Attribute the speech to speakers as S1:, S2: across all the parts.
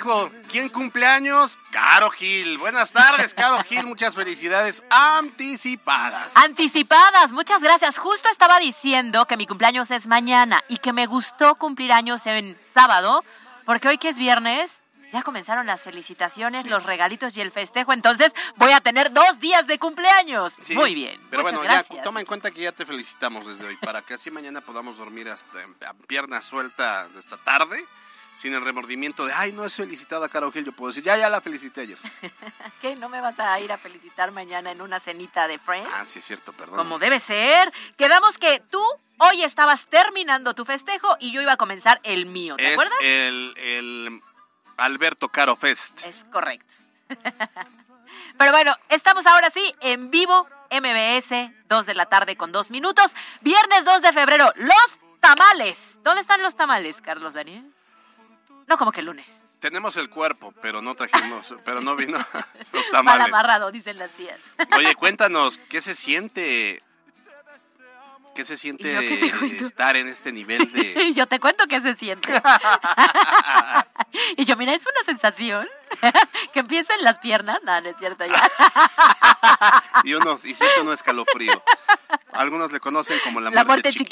S1: ¡Ah, hijo! ¿Quién cumpleaños? Caro Gil. Buenas tardes, Caro Gil. Muchas felicidades anticipadas.
S2: Anticipadas, muchas gracias. Justo estaba diciendo que mi cumpleaños es mañana y que me gustó cumplir años en sábado, porque hoy que es viernes, ya comenzaron las felicitaciones, los regalitos y el festejo, entonces voy a tener dos días de cumpleaños.
S1: Sí,
S2: Muy bien.
S1: Pero
S2: muchas
S1: bueno, ya toma en cuenta que ya te felicitamos desde hoy, para que así mañana podamos dormir hasta a pierna suelta de esta tarde, sin el remordimiento de, ay, no es felicitada Caro Gil. Yo puedo decir, ya, ya la felicité ayer.
S2: ¿Qué? ¿No me vas a ir a felicitar mañana en una cenita de Friends?
S1: Ah, sí, es cierto, perdón.
S2: Como debe ser. Quedamos que tú hoy estabas terminando tu festejo y yo iba a comenzar el mío, ¿te
S1: es
S2: acuerdas?
S1: el, el Alberto Caro Fest.
S2: Es correcto. Pero bueno, estamos ahora sí en vivo, MBS, 2 de la tarde con 2 minutos. Viernes 2 de febrero, los tamales. ¿Dónde están los tamales, Carlos Daniel? No, como que el lunes.
S1: Tenemos el cuerpo, pero no trajimos, pero no vino los
S2: Mal amarrado, dicen las tías.
S1: Oye, cuéntanos, ¿qué se siente? ¿Qué se siente estar en este nivel de...
S2: Yo te cuento qué se siente. y yo, mira, es una sensación que empieza en las piernas. No, no es cierto ya.
S1: Y uno, y siente uno escalofrío. Algunos le conocen como la,
S2: La muerte
S1: sí.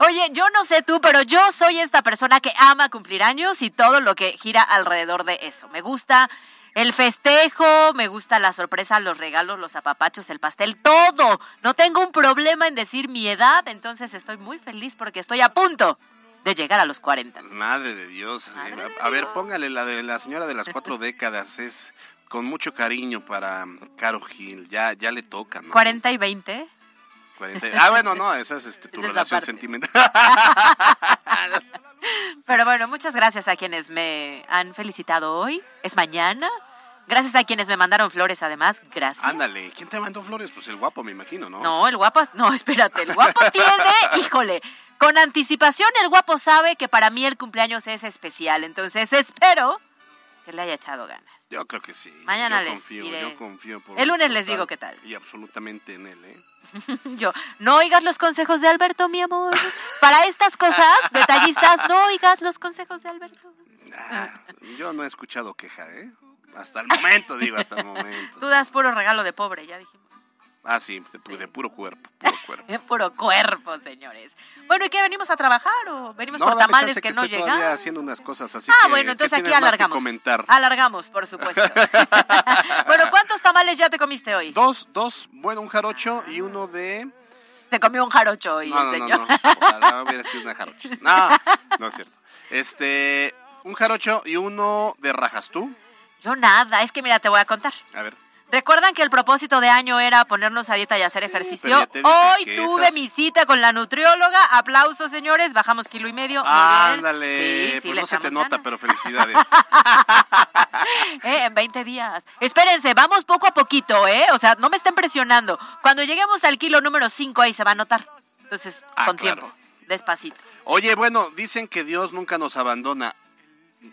S2: Oye, yo no sé tú, pero yo soy esta persona que ama cumplir años y todo lo que gira alrededor de eso. Me gusta el festejo, me gusta la sorpresa, los regalos, los apapachos, el pastel, todo. No tengo un problema en decir mi edad, entonces estoy muy feliz porque estoy a punto de llegar a los 40.
S1: Madre de Dios.
S2: Madre de
S1: a ver, póngale la de la señora de las cuatro décadas. Es con mucho cariño para Caro Gil. Ya, ya le toca, ¿no?
S2: 40 y 20.
S1: 40. Ah, bueno, no, esa es este, tu
S2: es
S1: relación sentimental.
S2: Pero bueno, muchas gracias a quienes me han felicitado hoy. Es mañana. Gracias a quienes me mandaron flores, además. Gracias.
S1: Ándale, ¿quién te mandó flores? Pues el guapo, me imagino, ¿no?
S2: No, el guapo, no, espérate, el guapo tiene, híjole, con anticipación el guapo sabe que para mí el cumpleaños es especial, entonces espero que le haya echado ganas.
S1: Yo creo que sí.
S2: Mañana
S1: yo
S2: les
S1: confío. Yo confío por
S2: El lunes les digo qué tal.
S1: Y absolutamente en él, ¿eh?
S2: Yo, no oigas los consejos de Alberto, mi amor. Para estas cosas, detallistas, no oigas los consejos de Alberto.
S1: Ah, yo no he escuchado queja, ¿eh? Hasta el momento, digo, hasta el momento.
S2: Tú das puro regalo de pobre, ya dijimos.
S1: Ah, sí, de, pu- de puro cuerpo, puro cuerpo.
S2: Es puro cuerpo, señores. Bueno, ¿y qué venimos a trabajar o venimos
S1: No,
S2: por tamales que,
S1: que
S2: no
S1: estoy todavía
S2: llegan?
S1: haciendo unas cosas así
S2: Ah,
S1: que-
S2: bueno,
S1: ¿qué
S2: entonces aquí alargamos.
S1: comentar?
S2: Alargamos, por supuesto. bueno, ¿cuántos tamales ya te comiste hoy?
S1: Dos, dos, bueno, un jarocho y uno de...
S2: Se comió un jarocho hoy
S1: No,
S2: el
S1: no, no,
S2: señor.
S1: no, ojalá hubiera sido una jarocha. No, no es cierto. Este, un jarocho y uno de rajas tú.
S2: Yo nada, es que mira, te voy a contar.
S1: A ver.
S2: ¿Recuerdan que el propósito de año era ponernos a dieta y hacer ejercicio? Hoy tuve
S1: esas-
S2: mi cita con la nutrióloga. Aplausos, señores. Bajamos kilo y medio.
S1: Ándale,
S2: Sí, sí,
S1: pues no se te nota,
S2: ganas.
S1: pero felicidades.
S2: Eh, en 20 días. Espérense, vamos poco a poquito, ¿eh? O sea, no me estén presionando. Cuando lleguemos al kilo número 5, ahí se va a notar. Entonces,
S1: Ah,
S2: con
S1: claro.
S2: tiempo, despacito.
S1: Oye, bueno, dicen que Dios nunca nos abandona.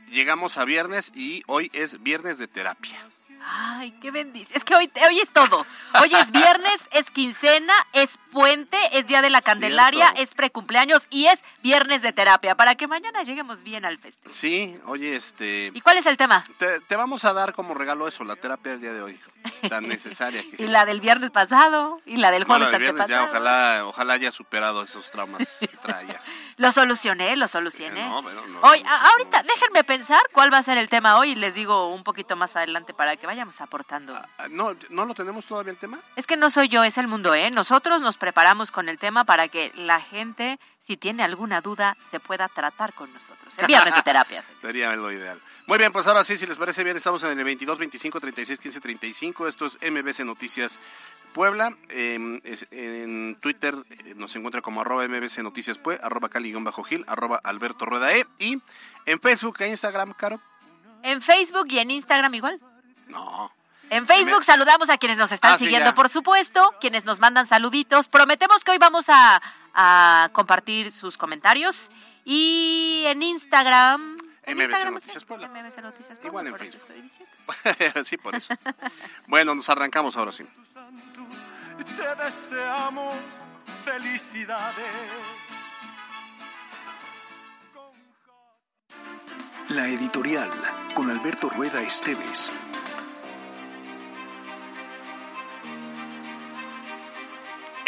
S1: Llegamos a viernes y hoy es viernes de terapia.
S2: Ay, qué bendición. Es que hoy, hoy es todo. Hoy es viernes, es quincena, es puente, es día de la Candelaria,
S1: Cierto.
S2: es precumpleaños y es viernes de terapia para que mañana lleguemos bien al festival.
S1: Sí, oye, este...
S2: ¿Y cuál es el tema?
S1: Te, te vamos a dar como regalo eso, la terapia del día de hoy. Tan necesaria que...
S2: Y la del viernes pasado, y la del jueves
S1: viernes ya, ojalá, ojalá haya superado esos traumas que traías.
S2: Lo solucioné, lo solucioné.
S1: No, bueno, no,
S2: hoy,
S1: no.
S2: ahorita, déjenme pensar cuál va a ser el tema hoy y les digo un poquito más adelante para que vayamos aportando.
S1: Ah, No, ¿no lo tenemos todavía el tema?
S2: Es que no soy yo, es el mundo, ¿eh? Nosotros nos preparamos con el tema para que la gente, si tiene alguna duda, se pueda tratar con nosotros. El viernes de terapias.
S1: Sería lo ideal. Muy bien, pues ahora sí, si les parece bien, estamos en el 22, 25, 36, 15, 35. Esto es MBC Noticias Puebla. Eh, es- en Twitter eh, nos encuentra como arroba MBC Noticias Pue, arroba Cali-Gil, arroba Alberto Rueda E. Y en Facebook e Instagram, Caro.
S2: En Facebook y en Instagram igual.
S1: No.
S2: En Facebook saludamos a quienes nos están
S1: Ah,
S2: siguiendo, por supuesto, quienes nos mandan saluditos. Prometemos que hoy vamos a, a compartir sus comentarios. Y en Instagram... ¿en
S1: MBC
S2: Instagram
S1: Noticias? Puebla.
S2: MBC Noticias Puebla,
S1: Igual en
S2: por eso
S1: Facebook.
S2: estoy diciendo.
S1: sí, por eso. Bueno, nos arrancamos ahora sí.
S3: Te deseamos felicidades.
S4: La editorial con Alberto Rueda Esteves.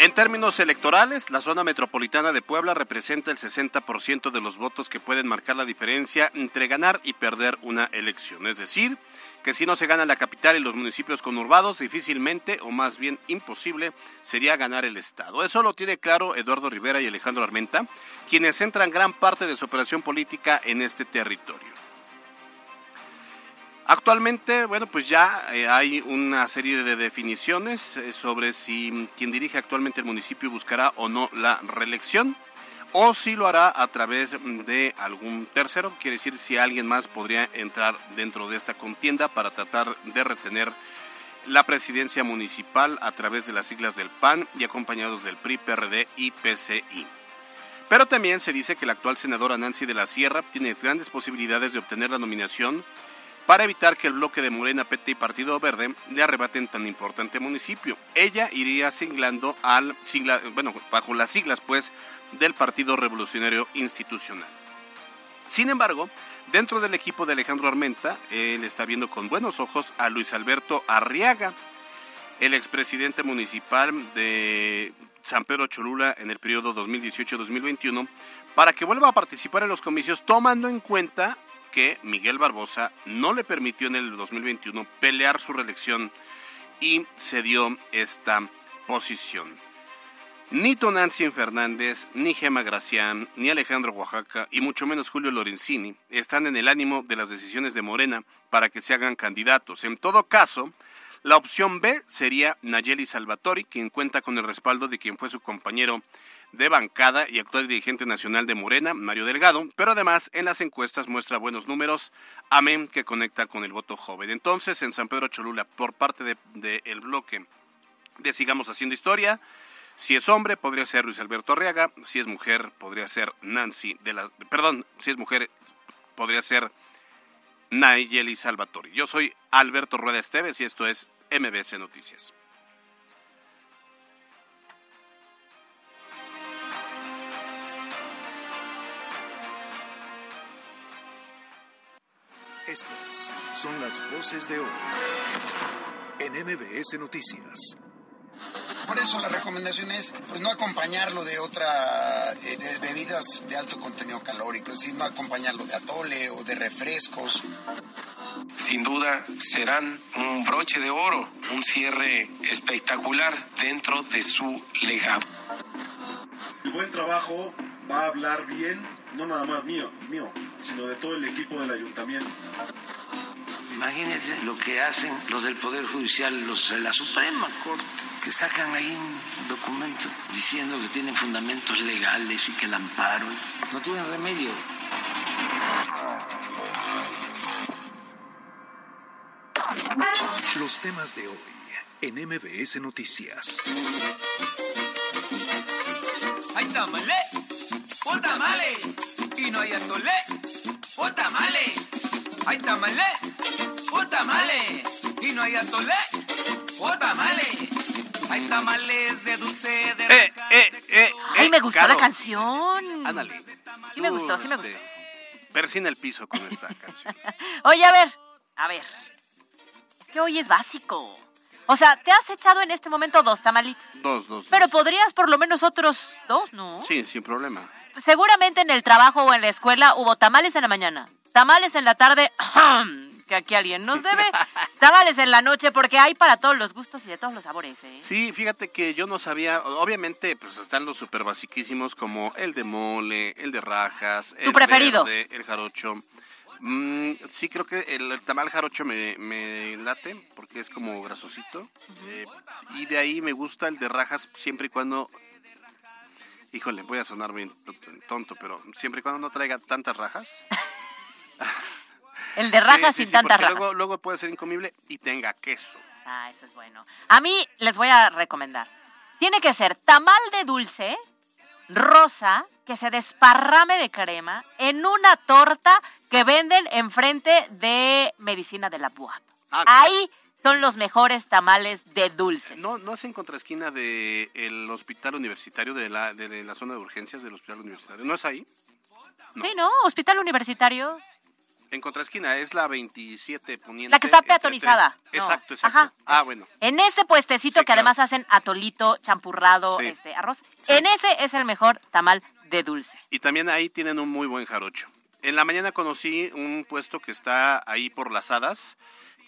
S1: En términos electorales, la zona metropolitana de Puebla representa el 60% de los votos que pueden marcar la diferencia entre ganar y perder una elección. Es decir, que si no se gana la capital y los municipios conurbados, difícilmente, o más bien imposible, sería ganar el Estado. Eso lo tiene claro Eduardo Rivera y Alejandro Armenta, quienes centran gran parte de su operación política en este territorio. Actualmente, bueno, pues ya eh, hay una serie de definiciones eh, sobre si quien dirige actualmente el municipio buscará o no la reelección o si lo hará a través de algún tercero, quiere decir si alguien más podría entrar dentro de esta contienda para tratar de retener la presidencia municipal a través de las siglas del PAN y acompañados del PRI, PRD y PCI. Pero también se dice que la actual senadora Nancy de la Sierra tiene grandes posibilidades de obtener la nominación para evitar que el bloque de Morena, PT y Partido Verde le arrebaten tan importante municipio. Ella iría siglando al sigla, bueno, bajo las siglas pues del Partido Revolucionario Institucional. Sin embargo, dentro del equipo de Alejandro Armenta, él está viendo con buenos ojos a Luis Alberto Arriaga, el expresidente municipal de San Pedro Cholula en el periodo 2018-2021, para que vuelva a participar en los comicios, tomando en cuenta que Miguel Barbosa no le permitió en el 2021 pelear su reelección y se dio esta posición. Ni Tonancy Fernández, ni Gema Gracián, ni Alejandro Oaxaca, y mucho menos Julio Lorenzini, están en el ánimo de las decisiones de Morena para que se hagan candidatos. En todo caso, la opción B sería Nayeli Salvatori, quien cuenta con el respaldo de quien fue su compañero de bancada y actual dirigente nacional de Morena, Mario Delgado, pero además en las encuestas muestra buenos números, amén que conecta con el voto joven. Entonces, en San Pedro Cholula, por parte del de, el bloque de Sigamos Haciendo Historia, si es hombre, podría ser Luis Alberto Arriaga, si es mujer, podría ser Nancy de la... Perdón, si es mujer, podría ser Nayeli Salvatori. Yo soy Alberto Rueda Esteves y esto es MBC Noticias.
S4: Estas son las voces de hoy en MBS Noticias.
S5: Por eso la recomendación es pues no acompañarlo de otra eh, de bebidas de alto contenido calórico, es decir, no acompañarlo de atole o de refrescos.
S6: Sin duda serán un broche de oro, un cierre espectacular dentro de su legado.
S7: El buen trabajo va a hablar bien, no nada más mío, mío, sino de todo el equipo del ayuntamiento.
S8: Imagínense lo que hacen los del Poder Judicial, los de la Suprema Corte, que sacan ahí un documento diciendo que tienen fundamentos legales y que el amparo no tienen remedio.
S4: Los temas de hoy en MBS Noticias.
S9: Hay tamale, o tamale, y no hay atole, o tamale. Hay tamale, o tamale, y no hay atole, o tamale. Hay tamales de dulce, de
S1: Eh, eh, eh,
S2: Ay, me gustó
S1: Caro.
S2: la canción.
S1: Ándale.
S2: Sí me gustó, sí me
S1: este,
S2: gustó.
S1: Persina el piso con esta canción.
S2: Oye, a ver, a ver. Es que hoy es básico. O sea, te has echado en este momento dos tamalitos.
S1: Dos, dos.
S2: Pero
S1: dos.
S2: podrías por lo menos otros dos, ¿no?
S1: Sí, sin problema.
S2: Seguramente en el trabajo o en la escuela hubo tamales en la mañana, tamales en la tarde, que aquí alguien nos debe, tamales en la noche, porque hay para todos los gustos y de todos los sabores, ¿eh?
S1: Sí, fíjate que yo no sabía, obviamente pues están los super basiquísimos como el de mole, el de rajas, el
S2: preferido?
S1: verde, el jarocho. Mm, sí, creo que el, tamal jarocho me, me late porque es como grasosito. Eh, y de ahí me gusta el de rajas siempre y cuando... Híjole, voy a sonar bien tonto, pero siempre y cuando no traiga tantas rajas.
S2: El de rajas
S1: Sí,
S2: sin
S1: sí,
S2: tantas rajas.
S1: Luego, luego puede ser incomible y tenga queso.
S2: Ah, eso es bueno. A mí les voy a recomendar. Tiene que ser tamal de dulce, rosa, que se desparrame de crema en una torta que venden enfrente de Medicina de la BUAP.
S1: Ah,
S2: Ahí son los mejores tamales de dulces.
S1: ¿No, ¿No es en contraesquina del hospital universitario, de la, de la zona de urgencias del hospital universitario? ¿No es ahí?
S2: Sí, ¿no? Hospital Universitario.
S1: En contraesquina es la 27 poniente.
S2: La que está peatonizada. No.
S1: Exacto, exacto.
S2: Ajá,
S1: ah,
S2: es-
S1: bueno.
S2: En ese puestecito
S1: Sí,
S2: que además hacen atolito, champurrado,
S1: Sí.
S2: este arroz. En ese es el mejor tamal de dulce.
S1: Y también ahí tienen un muy buen jarocho. En la mañana conocí un puesto que está ahí por las hadas,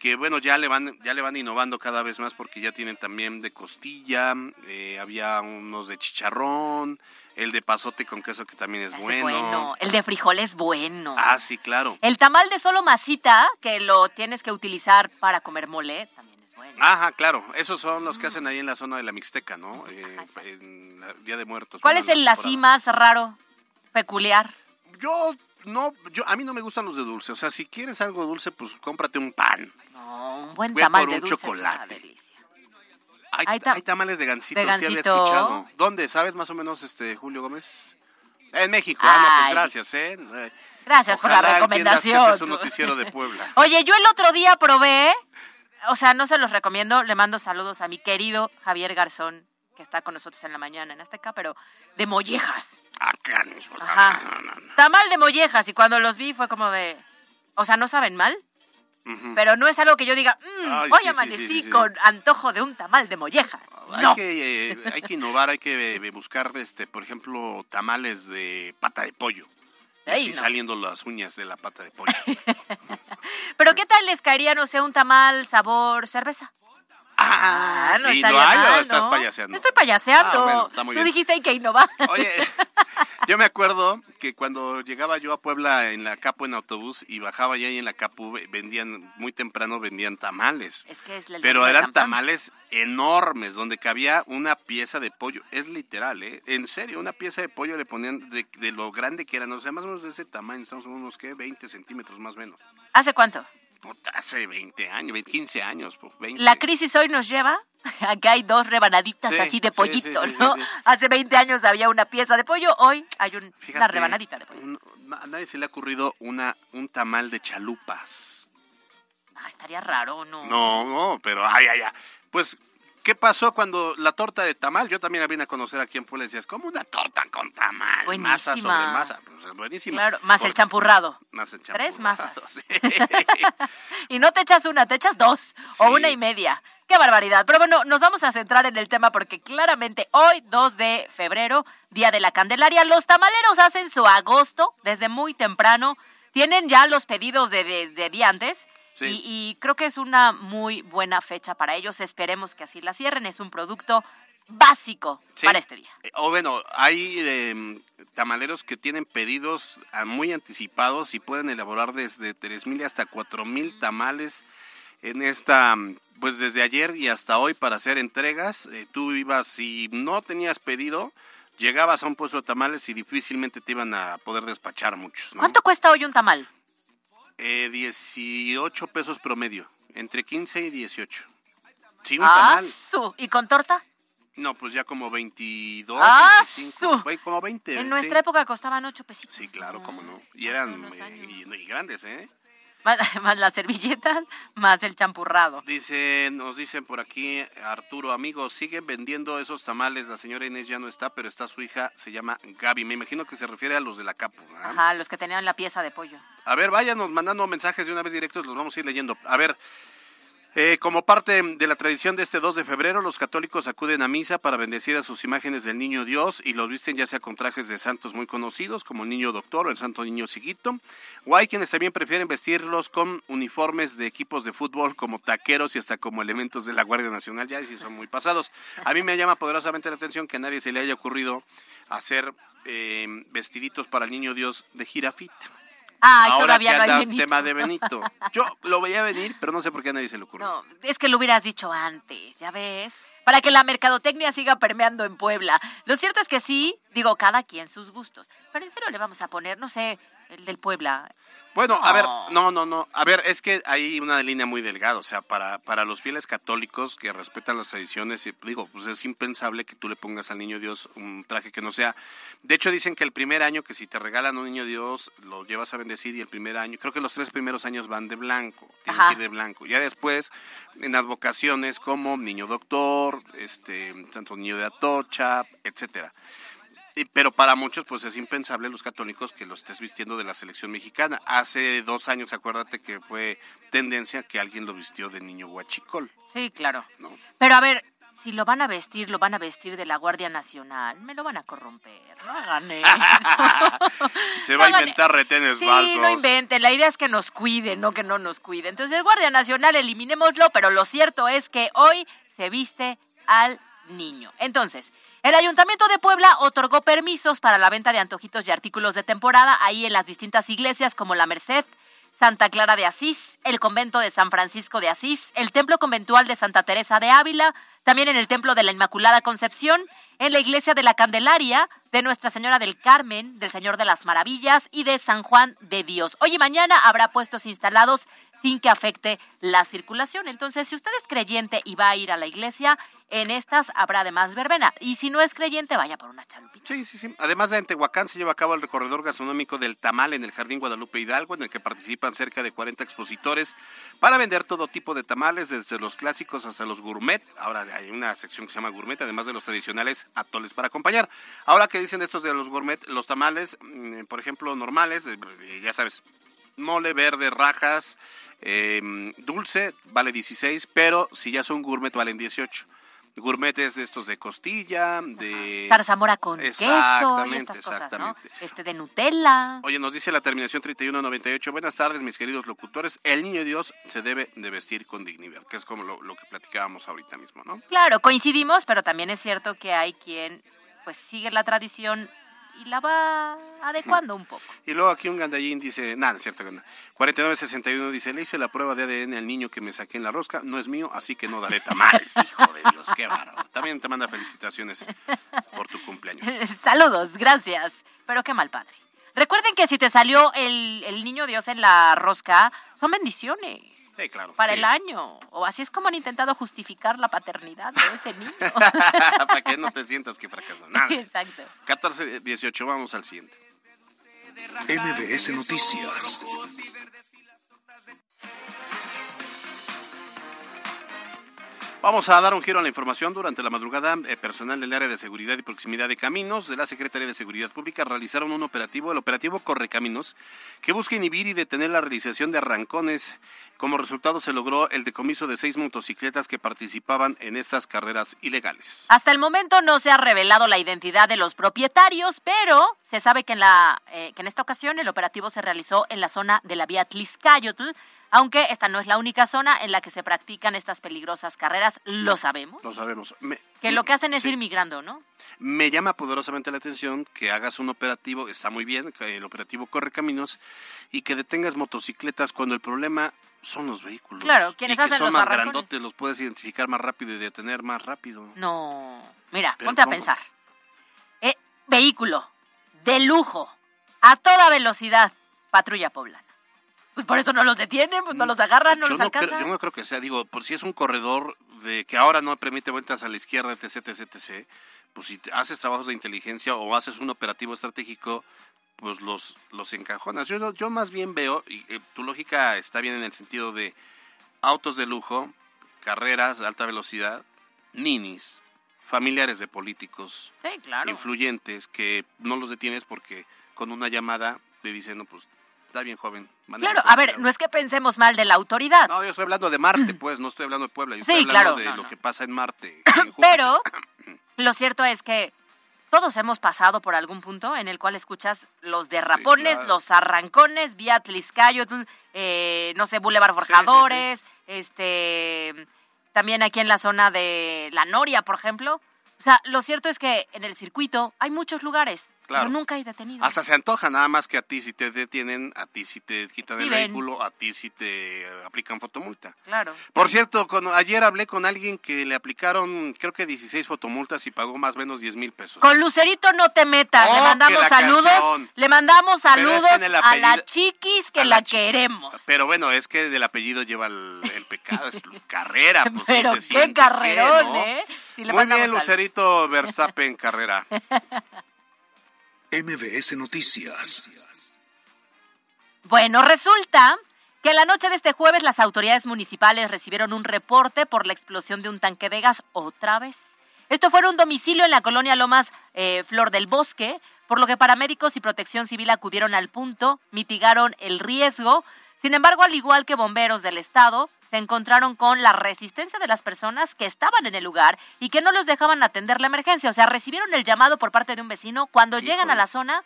S1: que bueno, ya le van, ya le van innovando cada vez más porque ya tienen también de costilla, eh, había unos de chicharrón, el de pasote con queso que también es bueno.
S2: es bueno. El de frijol es bueno.
S1: Ah, sí, claro.
S2: El tamal de solo masita, que lo tienes que utilizar para comer mole, también es bueno.
S1: Ajá, claro. Esos son los que hacen ahí en la zona de la Mixteca, ¿no? Eh, en Día de Muertos.
S2: ¿Cuál es el así más raro, peculiar?
S1: Yo no, yo a mí no me gustan los de dulce. O sea, si quieres algo dulce, pues cómprate un pan.
S2: No, un buen
S1: Voy a
S2: tamal
S1: por
S2: de
S1: un
S2: dulce es una
S1: chocolate.
S2: delicia.
S1: Hay,
S2: Hay ta-
S1: hay tamales de gansito,
S2: de
S1: sí había escuchado. ¿Dónde? ¿Sabes más o menos, este Julio Gómez? En México. Ah, no, pues gracias, ¿eh? Eh,
S2: Gracias por la
S1: que
S2: recomendación.
S1: es un noticiero de Puebla.
S2: Oye, yo el otro día probé, o sea, no se los recomiendo, le mando saludos a mi querido Javier Garzón, que está con nosotros en la mañana en Azteca, pero de mollejas.
S1: Acá, hijo, no,
S2: Ajá.
S1: no, no, no.
S2: Tamal de mollejas, y cuando los vi fue como de, o sea, no saben mal,
S1: Ujú.
S2: pero no es algo que yo diga, "Mm,
S1: Ay,
S2: hoy
S1: sí,
S2: amanecí
S1: sí, sí,
S2: con antojo de un tamal de mollejas.
S1: Hay,
S2: No.
S1: que, eh, hay que innovar, hay que eh, buscar, este, por ejemplo, tamales de pata de pollo. Así
S2: no.
S1: saliendo las uñas de la pata de pollo.
S2: Pero ¿qué tal les caería, no sé, un tamal sabor cerveza? Ah, no
S1: ¿y lo hay o estás
S2: ¿no?
S1: payaseando?
S2: Estoy payaseando.
S1: Ah, bueno, está muy
S2: Tú
S1: bien.
S2: dijiste hay que innovar.
S1: Oye, yo me acuerdo que cuando llegaba yo a Puebla en la Capo en autobús y bajaba ya ahí en la Capo, ve- vendían, muy temprano vendían tamales.
S2: Es que es el
S1: Pero eran tamales enormes, donde cabía una pieza de pollo. Es literal, ¿eh? En serio, una pieza de pollo le ponían de, de lo grande que eran. O sea, más o menos de ese tamaño. Estamos unos, ¿qué? 20 centímetros más o menos.
S2: ¿Hace cuánto?
S1: Puta, hace 20 años, 20, 15 años, pues 20.
S2: La crisis hoy nos lleva a que hay dos rebanaditas
S1: Sí,
S2: así de pollito,
S1: sí, sí,
S2: ¿no? Hace 20 años había una pieza de pollo, hoy hay un- una
S1: Fíjate,
S2: rebanadita de pollo.
S1: un- a nadie se le ha ocurrido una, un tamal de chalupas.
S2: Ah, estaría raro, ¿no?
S1: No, no, pero ay, ay, ay. Pues, ¿qué pasó cuando la torta de tamal? Yo también la vine a conocer aquí en Puebla y decías, ¿cómo una torta con tamal? Masa sobre
S2: Buenísima.
S1: masa. Pues es buenísima.
S2: Claro, más el champurrado.
S1: Más el
S2: Tres
S1: champurrado,
S2: masas.
S1: sí.
S2: Y no te echas una, te echas dos o una y media. Qué barbaridad. Pero bueno, nos vamos a centrar en el tema porque claramente hoy, 2 de febrero, Día de la Candelaria, los tamaleros hacen su agosto desde muy temprano. Tienen ya los pedidos de, desde día antes
S1: Sí.
S2: Y, y creo que es una muy buena fecha para ellos. Esperemos que así la cierren. Es un producto básico
S1: Sí.
S2: para este día.
S1: Eh, O bueno, hay eh, tamaleros que tienen pedidos ah, muy anticipados y pueden elaborar desde 3.000 hasta 4.000 tamales en esta, mm, pues desde ayer y hasta hoy para hacer entregas. Eh, tú ibas, si no tenías pedido, llegabas a un puesto de tamales y difícilmente te iban a poder despachar muchos. ¿no?
S2: ¿Cuánto cuesta hoy un tamal?
S1: Eh, 18 pesos promedio, entre 15 y 18. Sí, un
S2: ¡Ah,
S1: tamal.
S2: su! ¿Y con torta?
S1: No, pues ya como 22,
S2: ¡Ah,
S1: 25,
S2: su!
S1: güey, como 20.
S2: En
S1: sí.
S2: nuestra época costaban ocho pesitos.
S1: Sí, claro, cómo no. Y eran eh, y, y grandes, ¿eh?
S2: Más, más las servilletas, más el champurrado.
S1: Dice, nos dicen por aquí, Arturo, amigos, siguen vendiendo esos tamales. La señora Inés ya no está, pero está su hija, se llama Gaby. Me imagino que se refiere a los de la. ¿verdad?
S2: Ajá, los que tenían la pieza de pollo.
S1: A ver, váyanos mandando mensajes de una vez directos, los vamos a ir leyendo. A ver, eh, como parte de la tradición de este 2 de febrero, los católicos acuden a misa para bendecir a sus imágenes del Niño Dios y los visten ya sea con trajes de santos muy conocidos como el Niño Doctor o el Santo Niño Siguito, o hay quienes también prefieren vestirlos con uniformes de equipos de fútbol como taqueros y hasta como elementos de la Guardia Nacional, ya si son muy pasados. A mí me llama poderosamente la atención que a nadie se le haya ocurrido hacer eh, vestiditos para el Niño Dios de jirafita.
S2: Ay,
S1: Ahora
S2: todavía
S1: que
S2: no hay
S1: anda
S2: Benito.
S1: tema de Benito. Yo lo veía venir, pero no sé por qué a nadie se le ocurrió.
S2: No, es que lo hubieras dicho antes, ya ves. Para que la mercadotecnia siga permeando en Puebla. Lo cierto es que sí, digo, cada quien sus gustos. Pero en serio le vamos a poner, no sé, el del Puebla.
S1: Bueno, a ver,
S2: No.
S1: no, no. A ver, es que hay una línea muy delgada. O sea, para, para los fieles católicos que respetan las tradiciones, digo, pues es impensable que tú le pongas al niño Dios un traje que no sea. De hecho, dicen que el primer año que si te regalan un niño Dios, lo llevas a bendecir y el primer año, creo que los tres primeros años van de blanco. Tienen
S2: Ajá.
S1: que ir de blanco. Ya después, en las vocaciones como niño doctor, este, tanto niño de Atocha, etcétera. Pero para muchos, pues es impensable los católicos que lo estés vistiendo de la selección mexicana. Hace dos años, acuérdate que fue tendencia que alguien lo vistió de niño guachicol.
S2: Sí, claro.
S1: ¿no?
S2: Pero a ver, si lo van a vestir, lo van a vestir de la Guardia Nacional. Me lo van a corromper. No hagan eso.
S1: Se va a
S2: hagan-
S1: inventar retenes
S2: Sí,
S1: falsos.
S2: no inventen. La idea es que nos cuiden, no que no nos cuiden. Entonces, Guardia Nacional, eliminémoslo, pero lo cierto es que hoy se viste al niño. Entonces, el Ayuntamiento de Puebla otorgó permisos para la venta de antojitos y artículos de temporada ahí en las distintas iglesias como la Merced, Santa Clara de Asís, el convento de San Francisco de Asís, el templo conventual de Santa Teresa de Ávila, también en el templo de la Inmaculada Concepción, en la iglesia de la Candelaria, de Nuestra Señora del Carmen, del Señor de las Maravillas y de San Juan de Dios. Hoy y mañana habrá puestos instalados sin que afecte la circulación. Entonces, si usted es creyente y va a ir a la iglesia, en estas habrá además verbena. Y si no es creyente, vaya por una chalupita.
S1: Sí, sí, sí. Además de en Tehuacán se lleva a cabo el recorredor gastronómico del tamal en el Jardín Guadalupe Hidalgo, en el que participan cerca de 40 expositores para vender todo tipo de tamales, desde los clásicos hasta los gourmet. Ahora hay una sección que se llama gourmet, además de los tradicionales atoles para acompañar. Ahora que dicen estos de los gourmet, los tamales, mm, por ejemplo, normales, eh, ya sabes, mole verde, rajas, eh, dulce, vale 16, pero si ya son gourmet valen 18. Gourmet es de estos de costilla, de...
S2: Zarzamora con queso y estas cosas. Este de Nutella.
S1: Oye, nos dice la terminación 3198. Buenas tardes, mis queridos locutores. El niño Dios se debe de vestir con dignidad, que es como lo, lo que platicábamos ahorita mismo, ¿no?
S2: Claro, coincidimos, pero también es cierto que hay quien pues sigue la tradición y la va adecuando un poco.
S1: Y luego aquí un gandallín dice, nada, cierto que no. 4961 dice, le hice la prueba de ADN al niño que me saqué en la rosca, no es mío, así que no daré tamales, hijo de Dios, qué bárbaro. También te manda felicitaciones por tu cumpleaños.
S2: Saludos, gracias. Pero qué mal padre. Recuerden que si te salió el, el niño Dios en la rosca, son bendiciones
S1: Sí, claro.
S2: para
S1: sí.
S2: el año. O así es como han intentado justificar la paternidad de ese niño.
S1: para que no te sientas que fracasó. Nada.
S2: Exacto.
S1: 14, 18, vamos al siguiente.
S4: MBS Noticias.
S1: Vamos a dar un giro a la información. Durante la madrugada, eh, personal del área de seguridad y proximidad de caminos de la Secretaría de Seguridad Pública realizaron un operativo, el operativo Correcaminos, que busca inhibir y detener la realización de arrancones. Como resultado se logró el decomiso de seis motocicletas que participaban en estas carreras ilegales.
S2: Hasta el momento no se ha revelado la identidad de los propietarios, pero se sabe que en, la, eh, que en esta ocasión el operativo se realizó en la zona de la vía Tliscayotl, Aunque esta no es la única zona en la que se practican estas peligrosas carreras, lo sabemos.
S1: Lo sabemos. Me,
S2: Que lo que hacen es
S1: sí.
S2: ir migrando, ¿no?
S1: Me llama poderosamente la atención que hagas un operativo, está muy bien, que el operativo corre caminos y que detengas motocicletas cuando el problema son los vehículos.
S2: Claro, quienes
S1: y que
S2: hacen
S1: son
S2: los
S1: más
S2: arrancones.
S1: grandotes, los puedes identificar más rápido y detener más rápido.
S2: No. Mira,
S1: Pero
S2: ponte a pensar. Eh, vehículo de lujo, a toda velocidad, patrulla poblana. Pues por eso no los detienen, pues no los agarran, no
S1: yo,
S2: los
S1: no creo, yo no creo que sea, digo, por si es un corredor de que ahora no permite vueltas a la izquierda, etc, etc, etc, pues si haces trabajos de inteligencia o haces un operativo estratégico, pues los, los encajonas. Yo, yo más bien veo, y eh, tu lógica está bien en el sentido de autos de lujo, carreras de alta velocidad, ninis, familiares de políticos,
S2: Sí, claro.
S1: influyentes, que no los detienes porque con una llamada le dicen, no, pues está bien joven.
S2: Claro, a ver,
S1: cuidado".
S2: no es que pensemos mal de la autoridad,
S1: No, yo estoy hablando de Marte, pues, no estoy hablando de Puebla. Yo
S2: Sí,
S1: estoy hablando
S2: claro,
S1: de
S2: no,
S1: lo
S2: no.
S1: que pasa en Marte. en
S2: pero lo cierto es que todos hemos pasado por algún punto en el cual escuchas los derrapones,
S1: claro.
S2: los arrancones, vía Tliscayotl, eh, no sé, Boulevard Forjadores, este, también aquí en la zona de La Noria, por ejemplo. O sea, lo cierto es que en el circuito hay muchos lugares,
S1: Claro.
S2: pero nunca hay detenidos.
S1: Hasta se antoja, nada más que a ti si te detienen, a ti si te quitan
S2: Sí,
S1: el
S2: ven.
S1: vehículo, a ti si te aplican fotomulta.
S2: Claro.
S1: Por cierto, con- ayer hablé con alguien que le aplicaron, creo que 16 fotomultas y pagó más o menos 10 mil pesos.
S2: Con Lucerito no te metas,
S1: Oh,
S2: le
S1: que
S2: mandamos saludos,
S1: canción.
S2: le mandamos
S1: Pero es que
S2: saludos a la chiquis que la,
S1: la chiquis.
S2: queremos.
S1: Pero bueno, es que del apellido lleva el, el pecado, es carrera. Pues, sí
S2: Pero
S1: se
S2: qué
S1: que,
S2: carrerón,
S1: ¿no?
S2: ¿eh? Sí,
S1: Muy bien. Lucerito Verstappen, carrera.
S4: MBS Noticias.
S2: Bueno, resulta que la noche de este jueves las autoridades municipales recibieron un reporte por la explosión de un tanque de gas otra vez. Esto fue en un domicilio en la colonia Lomas eh, Flor del Bosque, por lo que paramédicos y protección civil acudieron al punto, mitigaron el riesgo. Sin embargo, al igual que bomberos del estado, se encontraron con la resistencia de las personas que estaban en el lugar y que no los dejaban atender la emergencia. O sea, recibieron el llamado por parte de un vecino. Cuando llegan a la zona,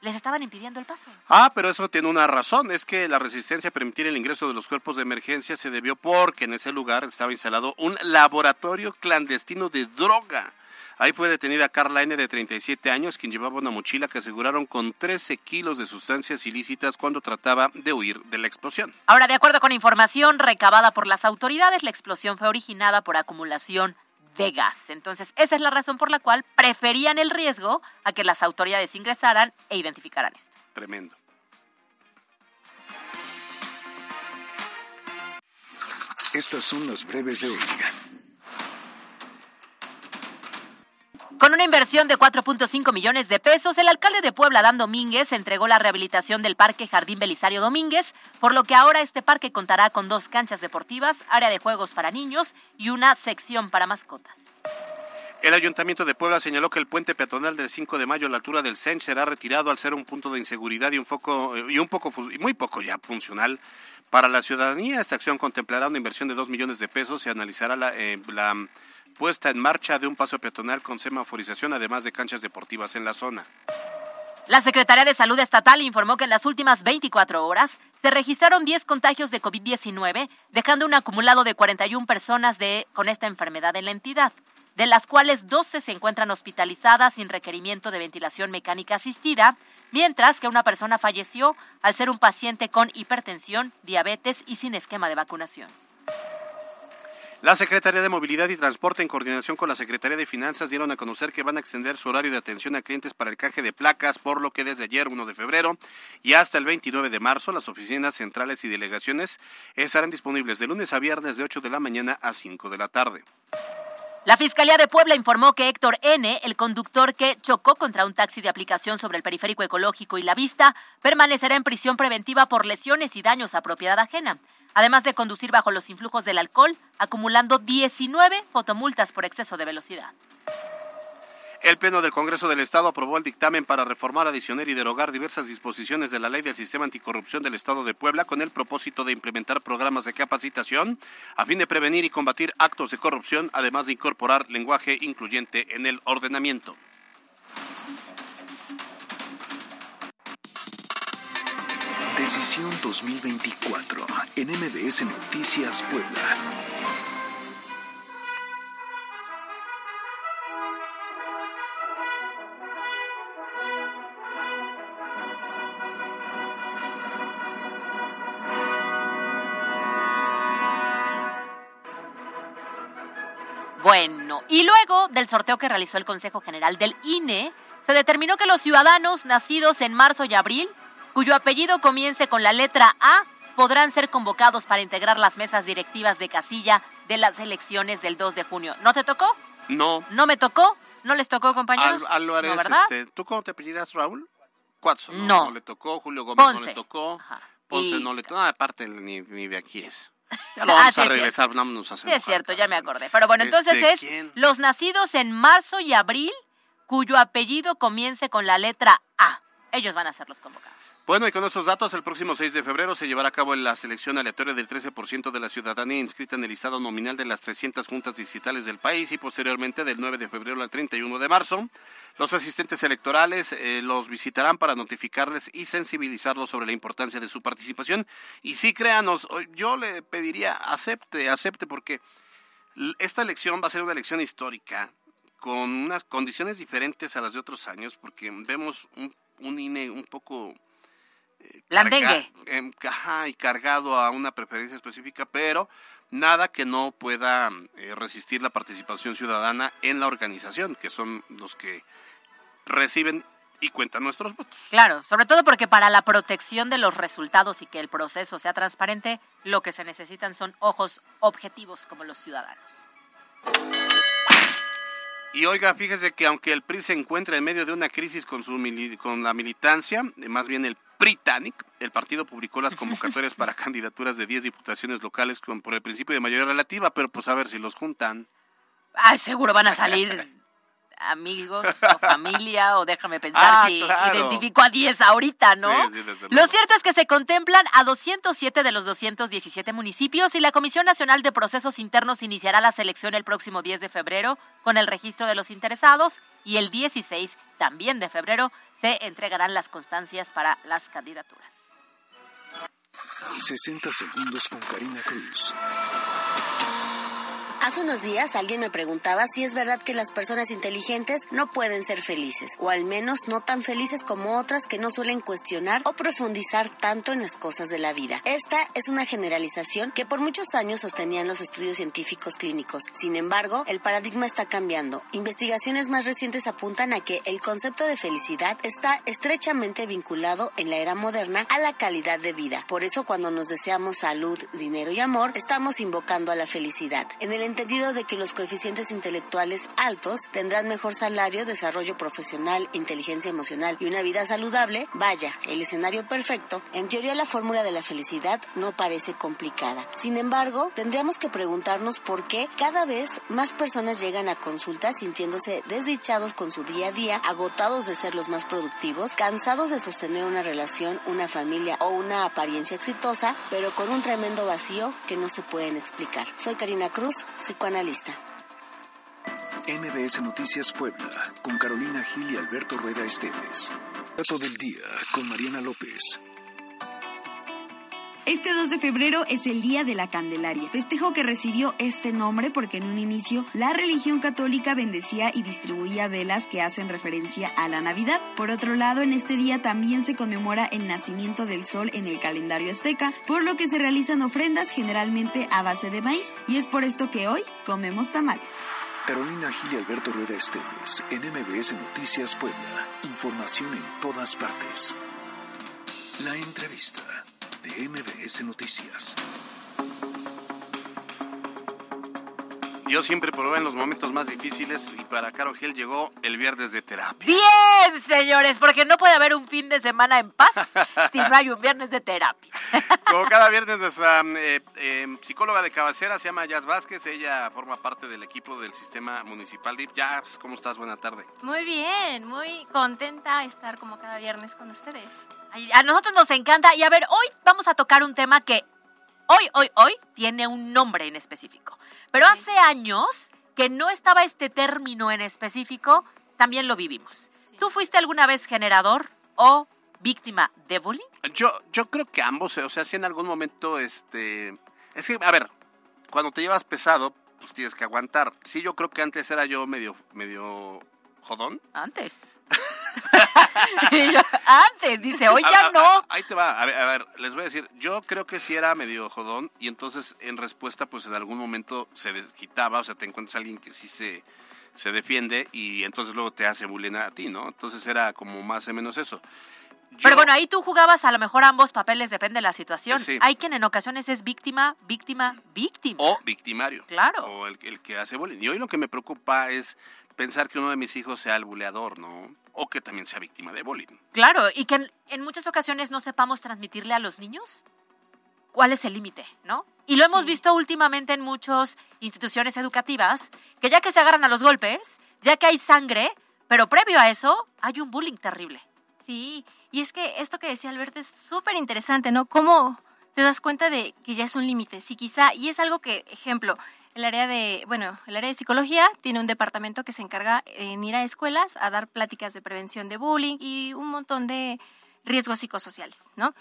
S2: les estaban impidiendo el paso.
S1: Ah, pero eso tiene una razón, es que la resistencia a permitir el ingreso de los cuerpos de emergencia se debió porque en ese lugar estaba instalado un laboratorio clandestino de droga. Ahí fue detenida Carla N. de 37 años, quien llevaba una mochila que aseguraron con 13 kilos de sustancias ilícitas cuando trataba de huir de la explosión.
S2: Ahora, de acuerdo con información recabada por las autoridades, la explosión fue originada por acumulación de gas. Entonces, esa es la razón por la cual preferían el riesgo a que las autoridades ingresaran e identificaran esto.
S1: Tremendo.
S4: Estas son las breves de hoy.
S2: Con una inversión de 4.5 millones de pesos, el alcalde de Puebla, Dan Domínguez, entregó la rehabilitación del Parque Jardín Belisario Domínguez, por lo que ahora este parque contará con dos canchas deportivas, área de juegos para niños y una sección para mascotas.
S1: El Ayuntamiento de Puebla señaló que el puente peatonal del 5 de mayo a la altura del CEN será retirado al ser un punto de inseguridad y un foco y un poco muy poco ya funcional para la ciudadanía. Esta acción contemplará una inversión de 2 millones de pesos y analizará la, eh, la puesta en marcha de un paso peatonal con semaforización, además de canchas deportivas en la zona.
S2: La Secretaría de Salud Estatal informó que en las últimas 24 horas se registraron 10 contagios de COVID-19, dejando un acumulado de 41 personas de, con esta enfermedad en la entidad, de las cuales 12 se encuentran hospitalizadas sin requerimiento de ventilación mecánica asistida, mientras que una persona falleció al ser un paciente con hipertensión, diabetes y sin esquema de vacunación.
S1: La Secretaría de Movilidad y Transporte, en coordinación con la Secretaría de Finanzas, dieron a conocer que van a extender su horario de atención a clientes para el canje de placas, por lo que desde ayer, 1 de febrero, y hasta el 29 de marzo, las oficinas centrales y delegaciones estarán disponibles de lunes a viernes de 8 de la mañana a 5 de la tarde.
S2: La Fiscalía de Puebla informó que Héctor N., el conductor que chocó contra un taxi de aplicación sobre el periférico ecológico y la vista, permanecerá en prisión preventiva por lesiones y daños a propiedad ajena, además de conducir bajo los influjos del alcohol, acumulando 19 fotomultas por exceso de velocidad.
S1: El Pleno del Congreso del Estado aprobó el dictamen para reformar, adicionar y derogar diversas disposiciones de la Ley del Sistema Anticorrupción del Estado de Puebla con el propósito de implementar programas de capacitación a fin de prevenir y combatir actos de corrupción, además de incorporar lenguaje incluyente en el ordenamiento.
S4: Decisión 2024 en MBS Noticias Puebla.
S2: Bueno, y luego del sorteo que realizó el Consejo General del INE, se determinó que los ciudadanos nacidos en marzo y abril, cuyo apellido comience con la letra A, podrán ser convocados para integrar las mesas directivas de casilla de las elecciones del 2 de junio. ¿No te tocó?
S1: No.
S2: ¿No me tocó? ¿No les tocó, compañeros?
S1: Al- Álvarez,
S2: ¿No, verdad?
S1: este, ¿tú cómo te apellidas, Raúl? Cuatzo. No,
S2: No.
S1: no le tocó. Julio Gómez no
S2: Ponce.
S1: le tocó.
S2: Ajá.
S1: Ponce
S2: Y-
S1: no le tocó. No, aparte, ni, ni de aquí es. Ya lo
S2: Ah,
S1: vamos
S2: sí,
S1: a
S2: es
S1: regresar. vámonos a
S2: Sí,
S1: hacer
S2: es cierto, ya me acordé. Pero bueno, entonces
S1: este,
S2: es
S1: ¿quién?
S2: los nacidos en marzo y abril, cuyo apellido comience con la letra A. Ellos van a ser los convocados.
S1: Bueno, y con estos datos, el próximo 6 de febrero se llevará a cabo la selección aleatoria del 13% de la ciudadanía inscrita en el listado nominal de las 300 juntas distritales del país y posteriormente del 9 de febrero al 31 de marzo. Los asistentes electorales eh, los visitarán para notificarles y sensibilizarlos sobre la importancia de su participación. Y sí, créanos, yo le pediría, acepte, acepte, porque esta elección va a ser una elección histórica con unas condiciones diferentes a las de otros años, porque vemos un, un INE un poco
S2: Blandengue.
S1: carga- em, ajá, y cargado a una preferencia específica, pero nada que no pueda eh, resistir la participación ciudadana en la organización, que son los que reciben y cuentan nuestros votos.
S2: Claro, sobre todo porque para la protección de los resultados y que el proceso sea transparente, lo que se necesitan son ojos objetivos como los ciudadanos.
S1: Y oiga, fíjese que aunque el PRI se encuentra en medio de una crisis con, su con la militancia, eh, más bien el Britannic, el partido publicó las convocatorias para candidaturas de 10 diputaciones locales con, por el principio de mayoría relativa, pero pues a ver si los juntan.
S2: Ay, seguro van a salir amigos o familia o déjame pensar
S1: Ah,
S2: si
S1: claro.
S2: identifico a 10 ahorita, ¿no?
S1: Sí, sí, desde
S2: Lo cierto es que se contemplan a 207 de los 217 municipios y la Comisión Nacional de Procesos Internos iniciará la selección el próximo 10 de febrero con el registro de los interesados y el 16 también de febrero se entregarán las constancias para las candidaturas.
S4: 60 segundos con Karina Cruz.
S10: Hace unos días alguien me preguntaba si es verdad que las personas inteligentes no pueden ser felices, o al menos no tan felices como otras que no suelen cuestionar o profundizar tanto en las cosas de la vida. Esta es una generalización que por muchos años sostenían los estudios científicos clínicos. Sin embargo, el paradigma está cambiando. Investigaciones más recientes apuntan a que el concepto de felicidad está estrechamente vinculado en la era moderna a la calidad de vida. Por eso cuando nos deseamos salud, dinero y amor, estamos invocando a la felicidad. En el entendido de que los coeficientes intelectuales altos tendrán mejor salario, desarrollo profesional, inteligencia emocional y una vida saludable, vaya, el escenario perfecto, en teoría la fórmula de la felicidad no parece complicada. Sin embargo, tendríamos que preguntarnos por qué cada vez más personas llegan a consulta sintiéndose desdichados con su día a día, agotados de ser los más productivos, cansados de sostener una relación, una familia o una apariencia exitosa, pero con un tremendo vacío que no se pueden explicar. Soy Karina Cruz, psicoanalista.
S4: MBS Noticias Puebla, con Carolina Gil y Alberto Rueda Esteves. Dato del día, con Mariana López.
S11: Este 2 de febrero es el Día de la Candelaria, festejo que recibió este nombre porque en un inicio la religión católica bendecía y distribuía velas que hacen referencia a la Navidad. Por otro lado, en este día también se conmemora el nacimiento del sol en el calendario azteca, por lo que se realizan ofrendas generalmente a base de maíz, y es por esto que hoy comemos tamal.
S4: Carolina Gil y Alberto Rueda Esteves, en MBS Noticias Puebla. Información en todas partes. La entrevista de MBS Noticias.
S1: Yo siempre probé en los momentos más difíciles y para Caro Gil llegó el viernes de terapia.
S2: Bien, señores, porque no puede haber un fin de semana en paz si no hay un viernes de terapia.
S1: Como cada viernes nuestra eh, eh, psicóloga de cabecera se llama Jazz Vázquez, ella forma parte del equipo del sistema municipal DIP. Jazz, ¿cómo estás? Buena tarde.
S12: Muy bien, muy contenta de estar como cada viernes con ustedes.
S2: Ay, A nosotros nos encanta y a ver, hoy vamos a tocar un tema que hoy, hoy, hoy tiene un nombre en específico. Pero hace años que no estaba este término en específico, también lo vivimos. ¿Tú fuiste alguna vez generador o víctima de bullying?
S1: Yo, yo creo que ambos, o sea, si en algún momento, este... Es que, a ver, cuando te llevas pesado, pues tienes que aguantar. Sí, yo creo que antes era yo medio, medio jodón.
S2: Antes. Y yo, antes, dice, hoy ya no.
S1: ah, Ahí te va. A ver, a ver, les voy a decir, yo creo que sí era medio jodón y entonces en respuesta, pues en algún momento se desquitaba, o sea, te encuentras a alguien que sí se, se defiende y entonces luego te hace bullying a ti, ¿no? Entonces era como más o menos eso.
S2: Pero bueno, ahí tú jugabas a lo mejor ambos papeles, depende de la situación.
S1: Sí.
S2: Hay quien en ocasiones es víctima, víctima, víctima.
S1: O victimario.
S2: Claro.
S1: O el, el que hace bullying. Y hoy lo que me preocupa es pensar que uno de mis hijos sea el buleador, ¿no? O que también sea víctima de bullying.
S2: Claro, y que en, en muchas ocasiones no sepamos transmitirle a los niños cuál es el límite, ¿no? Y lo hemos visto últimamente en muchas instituciones educativas, que ya que se agarran a los golpes, ya que hay sangre, pero previo a eso hay un bullying terrible.
S12: Sí, y es que esto que decía Alberto es súper interesante, ¿no? ¿Cómo te das cuenta de que ya es un límite? Si quizá, y es algo que, ejemplo, el área de, bueno, el área de psicología tiene un departamento que se encarga en ir a escuelas a dar pláticas de prevención de bullying y un montón de riesgos psicosociales, ¿no?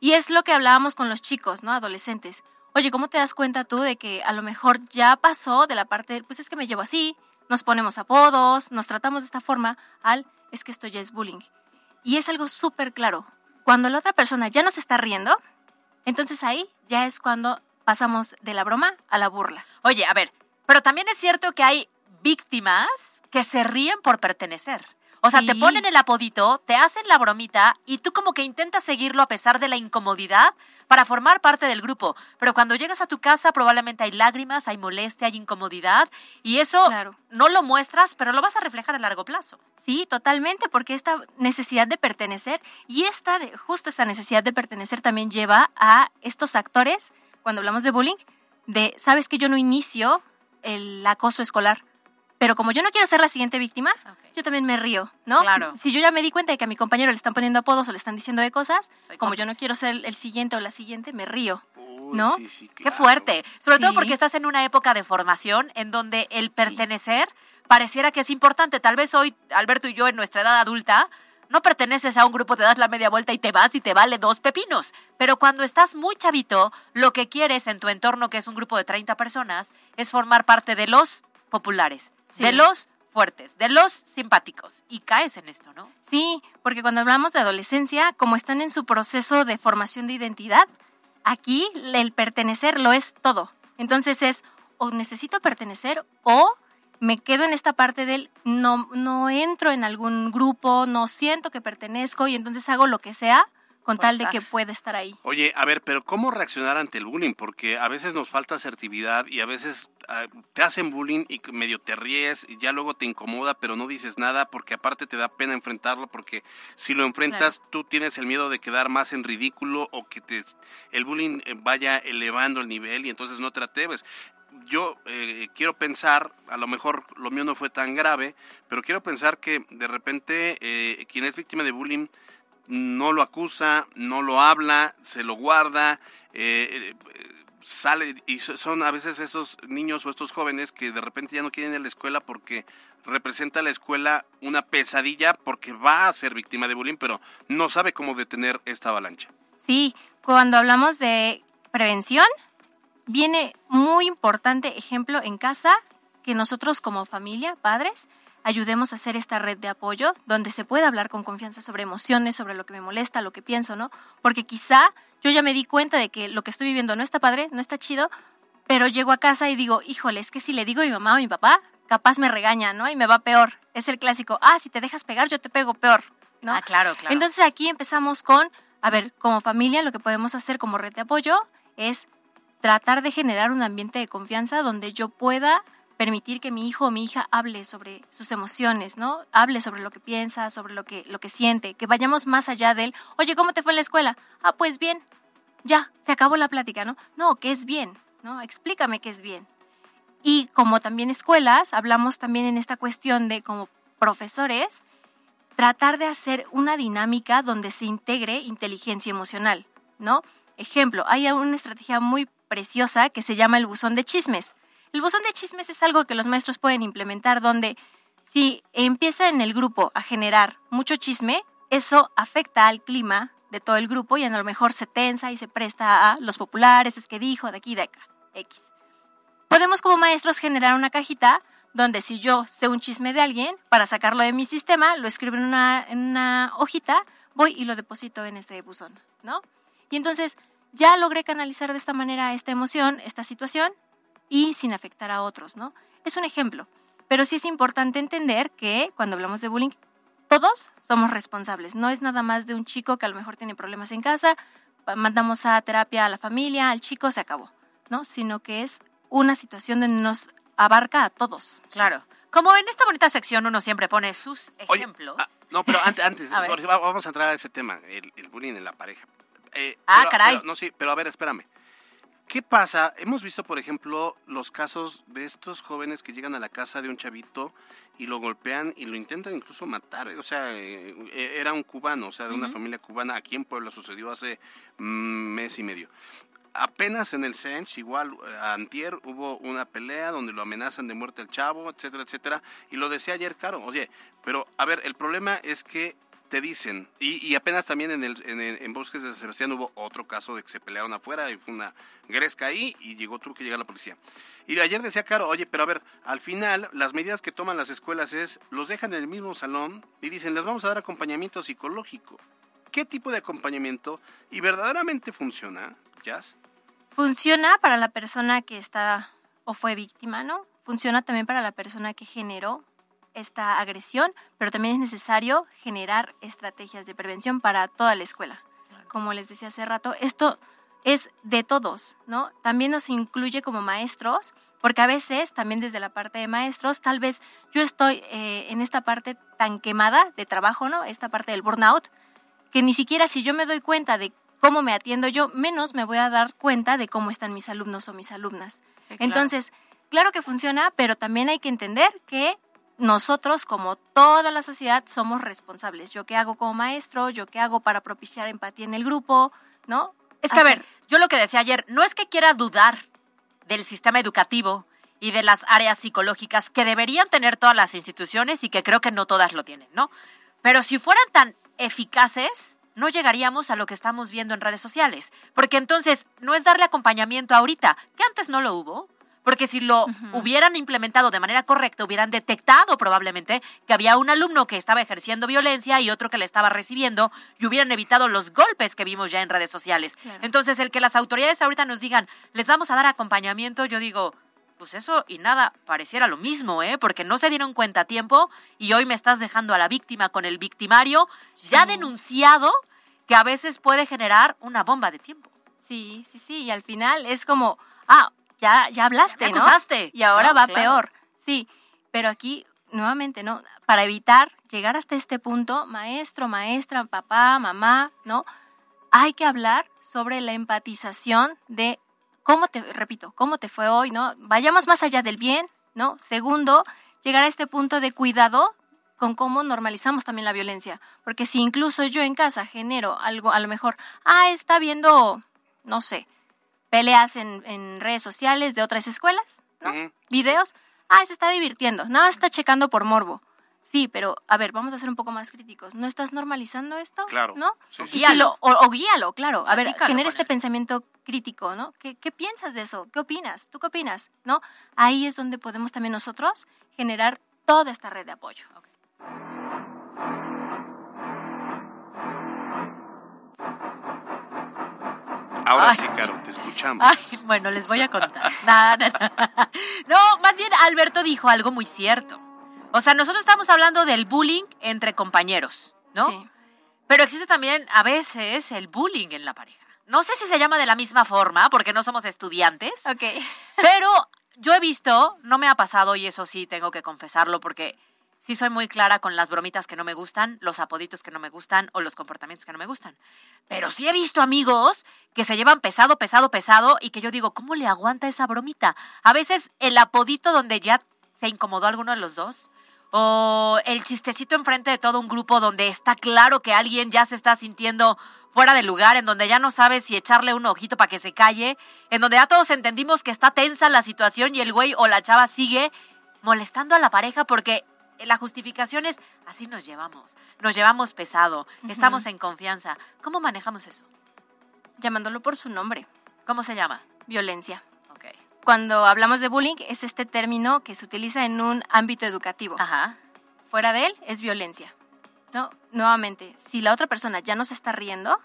S12: Y es lo que hablábamos con los chicos, ¿no? Adolescentes. Oye, ¿cómo te das cuenta tú de que a lo mejor ya pasó de la parte, pues es que me llevo así, nos ponemos apodos, nos tratamos de esta forma, al, es que esto ya es bullying. Y es algo súper claro. Cuando la otra persona ya nos está riendo, entonces ahí ya es cuando pasamos de la broma a la burla.
S2: Oye, a ver, pero también es cierto que hay víctimas que se ríen por pertenecer. O sea, te ponen el apodito, te hacen la bromita y tú como que intentas seguirlo a pesar de la incomodidad para formar parte del grupo. Pero cuando llegas a tu casa probablemente hay lágrimas, hay molestia, hay incomodidad y eso no lo muestras, pero lo vas a reflejar a largo plazo.
S12: Sí, totalmente, porque esta necesidad de pertenecer y esta, justo esta necesidad de pertenecer también lleva a estos actores, cuando hablamos de bullying, de, sabes que yo no inicio el acoso escolar, pero como yo no quiero ser la siguiente víctima, yo también me río, ¿no?
S2: Claro.
S12: Si yo ya me di cuenta de que a mi compañero le están poniendo apodos o le están diciendo de cosas,
S2: Soy
S12: como yo no quiero ser el siguiente o la siguiente, me río, ¿no?
S2: Qué fuerte. Sobre todo
S12: Sí.
S2: porque estás en una época de formación en donde el pertenecer pareciera que es importante. Tal vez hoy, Alberto y yo, en nuestra edad adulta, no perteneces a un grupo, te das la media vuelta y te vas y te vale dos pepinos. Pero cuando estás muy chavito, lo que quieres en tu entorno, que es un grupo de 30 personas, es formar parte de los populares,
S12: Sí.
S2: de los fuertes, de los simpáticos. Y caes en esto, ¿no?
S12: Sí, porque cuando hablamos de adolescencia, como están en su proceso de formación de identidad, aquí el pertenecer lo es todo. Entonces es o necesito pertenecer o me quedo en esta parte del no, no entro en algún grupo, no siento que pertenezco y entonces hago lo que sea con tal de que pueda estar ahí.
S1: Oye, a ver, pero ¿cómo reaccionar ante el bullying? Porque a veces nos falta asertividad y a veces ah, te hacen bullying y medio te ríes y ya luego te incomoda, pero no dices nada porque aparte te da pena enfrentarlo porque si lo enfrentas tú tienes el miedo de quedar más en ridículo o que te, el bullying eh, vaya elevando el nivel y entonces no te atreves. Yo eh, quiero pensar, a lo mejor lo mío no fue tan grave, pero quiero pensar que de repente eh, quien es víctima de bullying no lo acusa, no lo habla, se lo guarda, eh, eh, sale y so- son a veces esos niños o estos jóvenes que de repente ya no quieren ir a la escuela porque representa a la escuela una pesadilla porque va a ser víctima de bullying, pero no sabe cómo detener esta avalancha.
S12: Sí, cuando hablamos de prevención, viene muy importante ejemplo en casa que nosotros como familia, padres, ayudemos a hacer esta red de apoyo donde se pueda hablar con confianza sobre emociones, sobre lo que me molesta, lo que pienso, ¿no? Porque quizá yo ya me di cuenta de que lo que estoy viviendo no está padre, no está chido, pero llego a casa y digo, híjole, es que si le digo a mi mamá o a mi papá, capaz me regaña, ¿no? Y me va peor. Es el clásico, ah, si te dejas pegar, yo te pego peor, ¿no?
S2: Ah, claro, claro.
S12: Entonces aquí empezamos con, a ver, como familia lo que podemos hacer como red de apoyo es tratar de generar un ambiente de confianza donde yo pueda permitir que mi hijo o mi hija hable sobre sus emociones, ¿no? Hable sobre lo que piensa, sobre lo que, lo que siente, que vayamos más allá del, oye, ¿cómo te fue en la escuela? Ah, pues bien, ya, se acabó la plática, ¿no? No, que es bien, ¿no? Explícame qué es bien. Y como también escuelas, hablamos también en esta cuestión de como profesores, tratar de hacer una dinámica donde se integre inteligencia emocional, ¿no? Ejemplo, hay una estrategia muy preciosa que se llama el buzón de chismes. El buzón de chismes es algo que los maestros pueden implementar donde si empieza en el grupo a generar mucho chisme, eso afecta al clima de todo el grupo y a lo mejor se tensa y se presta a los populares, es que dijo, de aquí, de acá, X. Podemos como maestros generar una cajita donde si yo sé un chisme de alguien, para sacarlo de mi sistema, lo escribo en una, en una hojita, voy y lo deposito en ese buzón, ¿no? Y entonces ya logré canalizar de esta manera esta emoción, esta situación, y sin afectar a otros, ¿no? Es un ejemplo. Pero sí es importante entender que cuando hablamos de bullying, todos somos responsables. No es nada más de un chico que a lo mejor tiene problemas en casa, mandamos a terapia a la familia, al chico, se acabó, ¿no? Sino que es una situación donde nos abarca a todos.
S2: Claro. Como en esta bonita sección uno siempre pone sus ejemplos.
S1: ah, no, pero antes, antes
S2: A
S1: vamos a entrar a ese tema, el, el bullying en la pareja. Eh,
S2: Ah,
S1: pero-
S2: caray.
S1: pero- no, sí, pero a ver, espérame. ¿Qué pasa? Hemos visto, por ejemplo, los casos de estos jóvenes que llegan a la casa de un chavito y lo golpean y lo intentan incluso matar. O sea, eh, eh, era un cubano, o sea, de una familia cubana. Aquí en Puebla sucedió hace mm, mes y medio. Apenas en el Sench, igual, eh, antier, hubo una pelea donde lo amenazan de muerte al chavo, etcétera, etcétera. Y lo decía ayer, Caro, oye, pero a ver, el problema es que te dicen, y, apenas también en, el, en, Bosques de Sebastián hubo otro caso de que se pelearon afuera y fue una gresca ahí y llegó, tuvo que llegar la policía. Y ayer decía Caro, oye, pero a ver, al final las medidas que toman las escuelas es, los dejan en el mismo salón y dicen, les vamos a dar acompañamiento psicológico. ¿Qué tipo de acompañamiento? ¿Y verdaderamente funciona, Jazz?
S12: Funciona para la persona que está o fue víctima, ¿no? Funciona también para la persona que generó esta agresión, pero también es necesario generar estrategias de prevención para toda la escuela. Como les decía hace rato, esto es de todos, ¿no? También nos incluye como maestros, porque a veces, también desde la parte de maestros, tal vez yo estoy eh, en esta parte tan quemada de trabajo, ¿no? Esta parte del burnout, que ni siquiera si yo me doy cuenta de cómo me atiendo yo, menos me voy a dar cuenta de cómo están mis alumnos o mis alumnas.
S2: Sí, claro.
S12: Entonces, claro que funciona, pero también hay que entender que nosotros, como toda la sociedad, somos responsables. Yo qué hago como maestro, yo qué hago para propiciar empatía en el grupo, ¿no?
S2: Es que, a ver, yo lo que decía ayer, no es que quiera dudar del sistema educativo y de las áreas psicológicas que deberían tener todas las instituciones y que creo que no todas lo tienen, ¿no? Pero si fueran tan eficaces, no llegaríamos a lo que estamos viendo en redes sociales. Porque entonces no es darle acompañamiento ahorita, que antes no lo hubo. Porque si lo hubieran implementado de manera correcta, hubieran detectado probablemente que había un alumno que estaba ejerciendo violencia y otro que le estaba recibiendo y hubieran evitado los golpes que vimos ya en redes sociales.
S12: Claro.
S2: Entonces, el que las autoridades ahorita nos digan, les vamos a dar acompañamiento, yo digo, pues eso y nada, pareciera lo mismo, ¿eh? Porque no se dieron cuenta a tiempo y hoy me estás dejando a la víctima con el victimario ya denunciado que a veces puede generar una bomba de tiempo.
S12: Sí, sí, sí, y al final es como, ah, ya, ya hablaste,
S2: Ya me
S12: ¿no? Y ahora
S2: ¿no?
S12: va
S2: Claro.
S12: peor. Sí, pero aquí, nuevamente, ¿no? Para evitar llegar hasta este punto, maestro, maestra, papá, mamá, ¿no? Hay que hablar sobre la empatización de cómo te, repito, cómo te fue hoy, ¿no? Vayamos más allá del bien, ¿no? Segundo, llegar a este punto de cuidado con cómo normalizamos también la violencia. Porque si incluso yo en casa genero algo, a lo mejor, ah, está viendo, no sé, peleas en, en redes sociales de otras escuelas, ¿no? Videos, ah, se está divirtiendo, nada más está checando por morbo. Sí, pero a ver, vamos a ser un poco más críticos. ¿No estás normalizando esto?
S1: Claro.
S12: ¿No?
S1: Sí,
S12: Y
S1: sí.
S12: si lo- o, o guíalo, claro. A ver, genera este pensamiento crítico, ¿no? ¿Qué, ¿Qué piensas de eso? ¿Qué opinas? ¿Tú qué opinas? ¿No? Ahí es donde podemos también nosotros generar toda esta red de apoyo.
S1: Ahora
S2: Ay.
S1: sí, Caro, te escuchamos.
S2: Ay, bueno, les voy a contar. No, más bien Alberto dijo algo muy cierto. O sea, nosotros estamos hablando del bullying entre compañeros, ¿no?
S12: Sí.
S2: Pero existe también a veces el bullying en la pareja. No sé si se llama de la misma forma, porque no somos estudiantes.
S12: Ok.
S2: Pero yo he visto, no me ha pasado y eso sí tengo que confesarlo porque sí soy muy clara con las bromitas que no me gustan, los apoditos que no me gustan o los comportamientos que no me gustan. Pero sí he visto amigos que se llevan pesado, pesado, pesado y que yo digo, ¿cómo le aguanta esa bromita? A veces el apodito donde ya se incomodó alguno de los dos. O el chistecito enfrente de todo un grupo donde está claro que alguien ya se está sintiendo fuera de lugar, en donde ya no sabes si echarle un ojito para que se calle, en donde ya todos entendimos que está tensa la situación y el güey o la chava sigue molestando a la pareja porque la justificación es, así nos llevamos, nos llevamos pesado, estamos en confianza. ¿Cómo manejamos eso?
S12: Llamándolo por su nombre.
S2: ¿Cómo se llama?
S12: Violencia.
S2: Ok.
S12: Cuando hablamos de bullying, es este término que se utiliza en un ámbito educativo.
S2: Ajá.
S12: Fuera de él, es violencia. No, nuevamente, si la otra persona ya no se está riendo,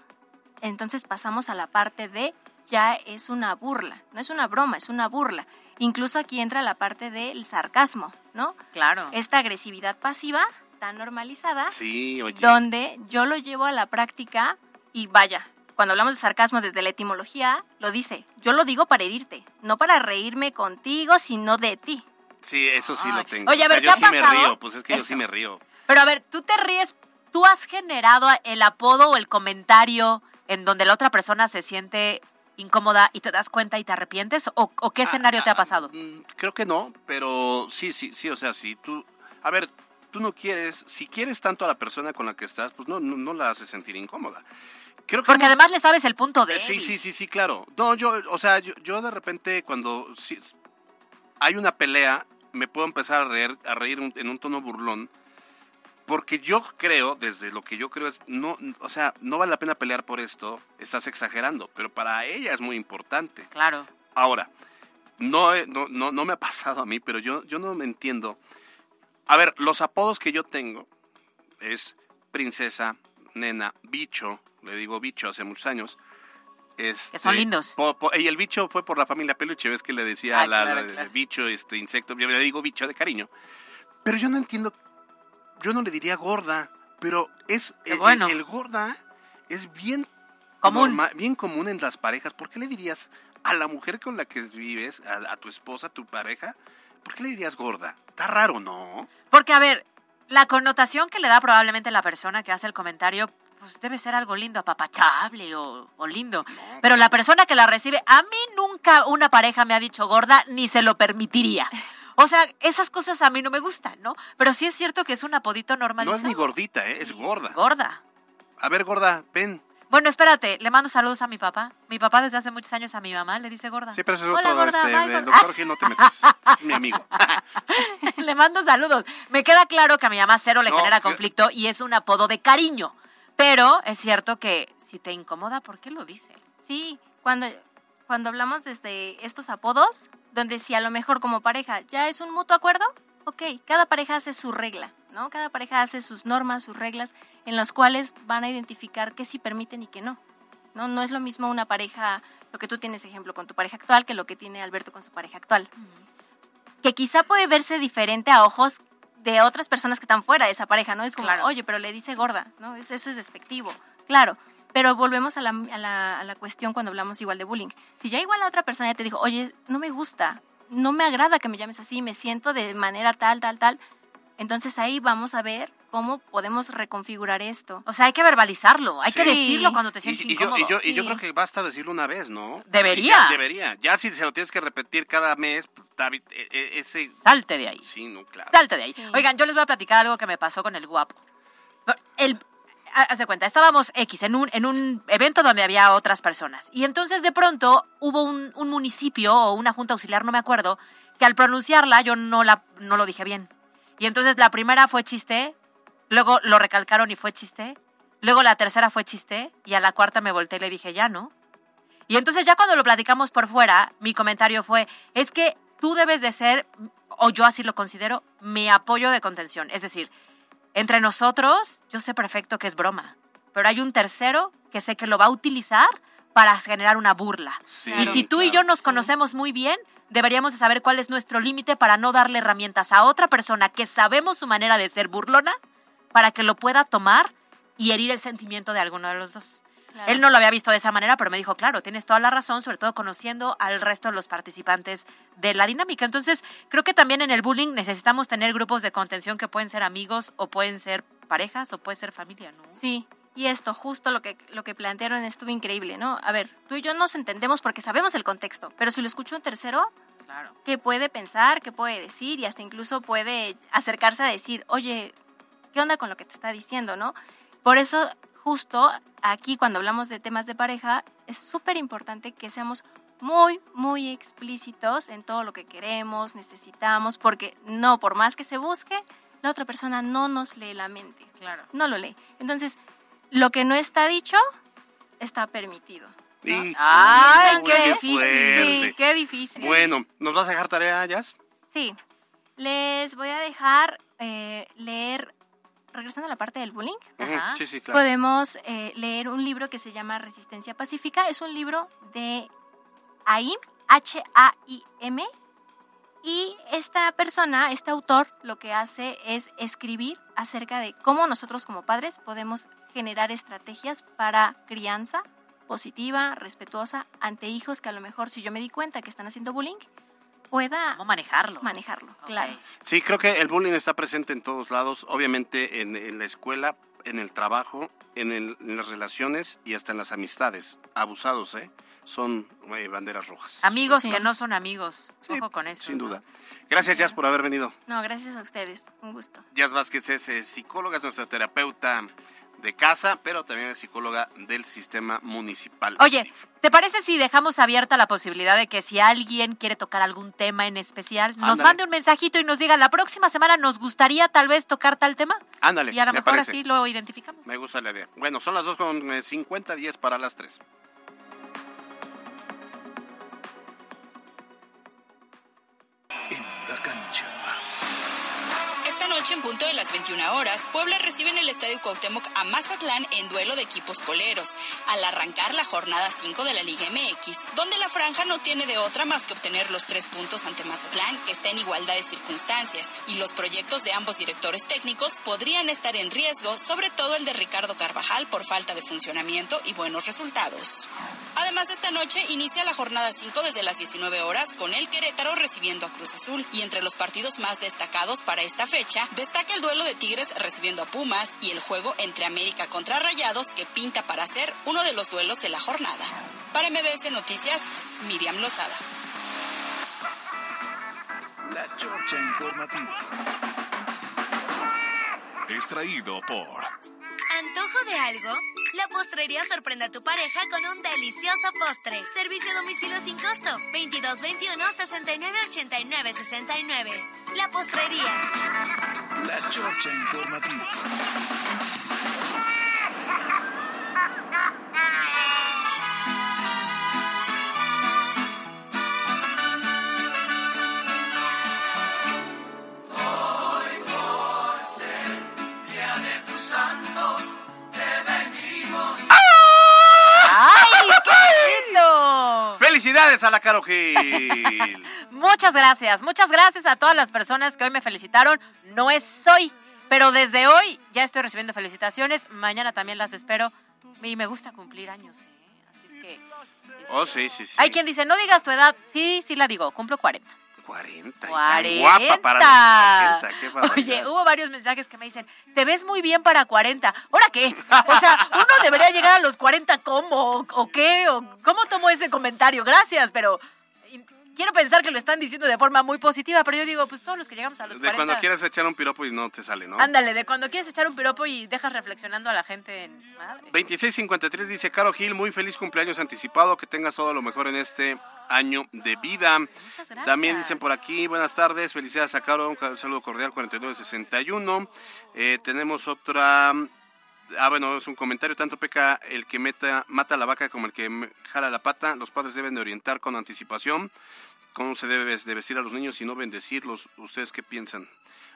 S12: entonces pasamos a la parte de ya es una burla. No es una broma, es una burla. Incluso aquí entra la parte del sarcasmo, ¿no?
S2: Claro.
S12: Esta agresividad pasiva tan normalizada,
S1: Sí, oye.
S12: donde yo lo llevo a la práctica y vaya, cuando hablamos de sarcasmo desde la etimología, lo dice, yo lo digo para herirte, no para reírme contigo, sino de ti.
S1: Sí, eso sí lo tengo.
S2: Oye, a
S1: O sea,
S2: ver,
S1: yo
S2: ¿te
S1: sí me río, pues es que yo sí me río.
S2: Pero a ver, ¿tú te ríes? ¿Tú has generado el apodo o el comentario en donde la otra persona se siente incómoda y te das cuenta y te arrepientes? ¿O, o qué escenario te ha pasado?
S1: Mm, Creo que no, pero sí, sí, sí, o sea, si tú, a ver, tú no quieres, si quieres tanto a la persona con la que estás, pues no, no, no la haces sentir incómoda. Creo que
S2: Porque
S1: no-
S2: además le sabes el punto de
S1: Eh, Sí, sí, sí, sí, claro. No, yo, o sea, yo, yo de repente cuando sí, hay una pelea, me puedo empezar a reír, a reír en un tono burlón, porque yo creo, desde lo que yo creo es, no, o sea, no vale la pena pelear por esto, estás exagerando, pero para ella es muy importante.
S2: Claro.
S1: Ahora, no, no, no, no me ha pasado a mí, pero yo, yo no me entiendo. A ver, los apodos que yo tengo es princesa, nena, bicho, le digo bicho hace muchos años. Este,
S2: Que son lindos.
S1: po- po- y el bicho fue por la familia Peluche, ves que le decía
S2: Ah,
S1: la,
S2: claro,
S1: la-
S2: claro.
S1: bicho, este insecto, yo le digo bicho de cariño. Pero yo no entiendo, yo no le diría gorda, pero es
S2: Qué
S1: el,
S2: bueno.
S1: el- el gorda es bien
S2: Común.
S1: norma- bien común en las parejas. ¿Por qué le dirías a la mujer con la que vives, a, a tu esposa, a tu pareja, por qué le dirías gorda? Está raro, ¿no?
S2: Porque, a ver, la connotación que le da probablemente la persona que hace el comentario, pues debe ser algo lindo, apapachable o, o lindo. Pero la persona que la recibe, a mí nunca una pareja me ha dicho gorda, ni se lo permitiría. O sea, esas cosas a mí no me gustan, ¿no? Pero sí es cierto que es un apodito normal.
S1: No es ni gordita, ¿eh? es gorda.
S2: Gorda.
S1: A ver, gorda, ven.
S2: Bueno, espérate, le mando saludos a mi papá. Mi papá desde hace muchos años a mi mamá le dice gorda.
S1: Sí, pero eso es
S2: Hola,
S1: otro,
S2: gorda,
S1: este,
S2: bye,
S1: el
S2: gorda.
S1: doctor Gil, no te metas, mi amigo.
S2: le mando saludos. Me queda claro que a mi mamá cero le
S1: No,
S2: genera conflicto y es un apodo de cariño. Pero es cierto que si te incomoda, ¿por qué lo dice?
S12: Sí, cuando, cuando hablamos desde estos apodos, donde si a lo mejor como pareja ya es un mutuo acuerdo, ok, cada pareja hace su regla, ¿no? Cada pareja hace sus normas, sus reglas, en las cuales van a identificar qué sí permiten y qué no. No, no es lo mismo una pareja, lo que tú tienes ejemplo con tu pareja actual, que lo que tiene Alberto con su pareja actual. Que quizá puede verse diferente a ojos de otras personas que están fuera de esa pareja, ¿no? Es como,
S2: Claro.
S12: oye, pero le dice gorda, ¿no? Es- Eso es despectivo. Claro, pero volvemos a la, a, la, a la cuestión cuando hablamos igual de bullying. Si ya igual la otra persona ya te dijo, oye, no me gusta, no me agrada que me llames así, me siento de manera tal, tal, tal, entonces ahí vamos a ver cómo podemos reconfigurar esto.
S2: O sea, hay que verbalizarlo, hay que decirlo cuando te
S1: Y,
S2: sientes
S1: y yo,
S2: incómodo.
S1: y, yo, y yo creo que basta decirlo una vez, ¿no?
S2: Debería.
S1: Ya, debería. Ya si se lo tienes que repetir cada mes, pues, David, e- e- ese...
S2: Salte de ahí.
S1: Sí, no, claro.
S2: Salte de ahí.
S12: Sí.
S2: Oigan, yo les voy a platicar algo que me pasó con el guapo. El, haz cuenta, estábamos X en un, en un evento donde había otras personas. Y entonces de pronto hubo un, un municipio o una junta auxiliar, no me acuerdo, que al pronunciarla yo no, la, no lo dije bien. Y entonces la primera fue chiste, luego lo recalcaron y fue chiste, luego la tercera fue chiste y a la cuarta me volteé y le dije ya no. Y entonces ya cuando lo platicamos por fuera, mi comentario fue, es que tú debes de ser, o yo así lo considero, mi apoyo de contención. Es decir, entre nosotros, yo sé perfecto que es broma, pero hay un tercero que sé que lo va a utilizar para generar una burla.
S1: Sí,
S2: y si tú y yo nos conocemos muy bien, deberíamos de saber cuál es nuestro límite para no darle herramientas a otra persona que sabemos su manera de ser burlona para que lo pueda tomar y herir el sentimiento de alguno de los dos.
S12: Claro.
S2: Él no lo había visto de esa manera, pero me dijo, claro, tienes toda la razón, sobre todo conociendo al resto de los participantes de la dinámica. Entonces, creo que también en el bullying necesitamos tener grupos de contención que pueden ser amigos o pueden ser parejas o puede ser familia, ¿no?
S12: Sí, y esto, justo lo que, lo que plantearon estuvo increíble, ¿no? A ver, tú y yo nos entendemos porque sabemos el contexto, pero si lo escucha un tercero,
S2: Claro.
S12: ¿qué puede pensar, qué puede decir y hasta incluso puede acercarse a decir, oye, ¿qué onda con lo que te está diciendo, no? Por eso, justo aquí cuando hablamos de temas de pareja, es súper importante que seamos muy, muy explícitos en todo lo que queremos, necesitamos, porque no, por más que se busque, la otra persona no nos lee la mente.
S2: Claro.
S12: No lo lee. Entonces, lo que no está dicho está permitido.
S2: Ay, qué difícil. Qué difícil.
S1: Bueno, ¿nos vas a dejar tarea, Jazz?
S12: Sí. Les voy a dejar eh, leer, regresando a la parte del bullying.
S1: Ujú, Sí, sí, claro.
S12: Podemos eh, leer un libro que se llama Resistencia Pacífica. Es un libro de AIM, H-A-I-M. Y esta persona, este autor, lo que hace es escribir acerca de cómo nosotros como padres podemos generar estrategias para crianza positiva, respetuosa, ante hijos que a lo mejor si yo me di cuenta que están haciendo bullying, pueda
S2: ¿Cómo manejarlo?
S12: manejarlo, claro.
S1: Sí, creo que el bullying está presente en todos lados, obviamente en, en la escuela, en el trabajo, en, el- en las relaciones y hasta en las amistades. Abusados, ¿eh? Son eh, banderas rojas.
S2: Amigos
S12: Sí.
S2: que no son amigos. Ojo con eso.
S1: Sin
S2: ¿no?
S1: duda. Gracias, Jazz, por haber venido.
S12: No, gracias a ustedes. Un gusto.
S1: Jazz Vázquez es eh, psicóloga, es nuestra terapeuta de casa, pero también es psicóloga del sistema municipal.
S2: Oye, ¿te parece si dejamos abierta la posibilidad de que si alguien quiere tocar algún tema en especial, nos mande un mensajito y nos diga, la próxima semana nos gustaría tal vez tocar tal tema?
S1: Ándale,
S2: Y a lo
S1: me
S2: mejor
S1: parece.
S2: así lo identificamos.
S1: Me gusta la idea. Bueno, son las 2 con eh, 50, 10 para las 3.
S13: Noche, en punto de las 21 horas, Puebla recibe en el Estadio Cuauhtémoc a Mazatlán en duelo de equipos coleros, al arrancar la jornada 5 de la Liga MX, donde la franja no tiene de otra más que obtener los tres puntos ante Mazatlán, que está en igualdad de circunstancias, y los proyectos de ambos directores técnicos podrían estar en riesgo, sobre todo el de Ricardo Carvajal por falta de funcionamiento y buenos resultados. Además, esta noche inicia la jornada 5 desde las 19 horas con el Querétaro recibiendo a Cruz Azul. Y entre los partidos más destacados para esta fecha, destaca el duelo de Tigres recibiendo a Pumas y el juego entre América contra Rayados que pinta para ser uno de los duelos de la jornada. Para MBS Noticias, Miriam Lozada.
S4: La Chorcha Informativa.
S14: Extraído por
S15: ¿Antojo de algo? La postrería sorprende a tu pareja con un delicioso postre. Servicio a domicilio sin costo. 2221 69 89 69. La postrería.
S4: La Chorcha Informativa.
S1: ¡Felicidades a la Caro Gil!
S2: Muchas gracias, muchas gracias a todas las personas que hoy me felicitaron. No es hoy, pero desde hoy ya estoy recibiendo felicitaciones. Mañana también las espero. Y me gusta cumplir años, ¿eh? Así es que...
S1: Oh, sí, sí, sí.
S2: Hay quien dice, no digas tu edad. Sí, sí la digo, cumplo 40.
S1: 40. y tan
S2: 40.
S1: guapa para los 40. Qué.
S2: Oye, hubo varios mensajes que me dicen, te ves muy bien para 40. ¿Ahora qué? O sea, uno debería llegar a los 40 ¿cómo? ¿O qué? ¿O ¿Cómo tomo ese comentario? Gracias, pero quiero pensar que lo están diciendo de forma muy positiva, pero yo digo, pues todos los que llegamos a los
S1: De
S2: 40...
S1: cuando quieras echar un piropo y no te sale, ¿no?
S2: Ándale, de cuando quieres echar un piropo y dejas reflexionando a la gente en... Madre.
S1: 2653 dice Caro Gil, muy feliz cumpleaños anticipado, que tengas todo lo mejor en este año de vida.
S2: gracias.
S1: También dicen por aquí, buenas tardes, felicidades a Caro, un saludo cordial 4961. Eh, tenemos otra, ah bueno, es un comentario, tanto peca el que meta, mata a la vaca como el que jala la pata, los padres deben de orientar con anticipación cómo se debe de vestir a los niños y no bendecirlos. ¿Ustedes qué piensan?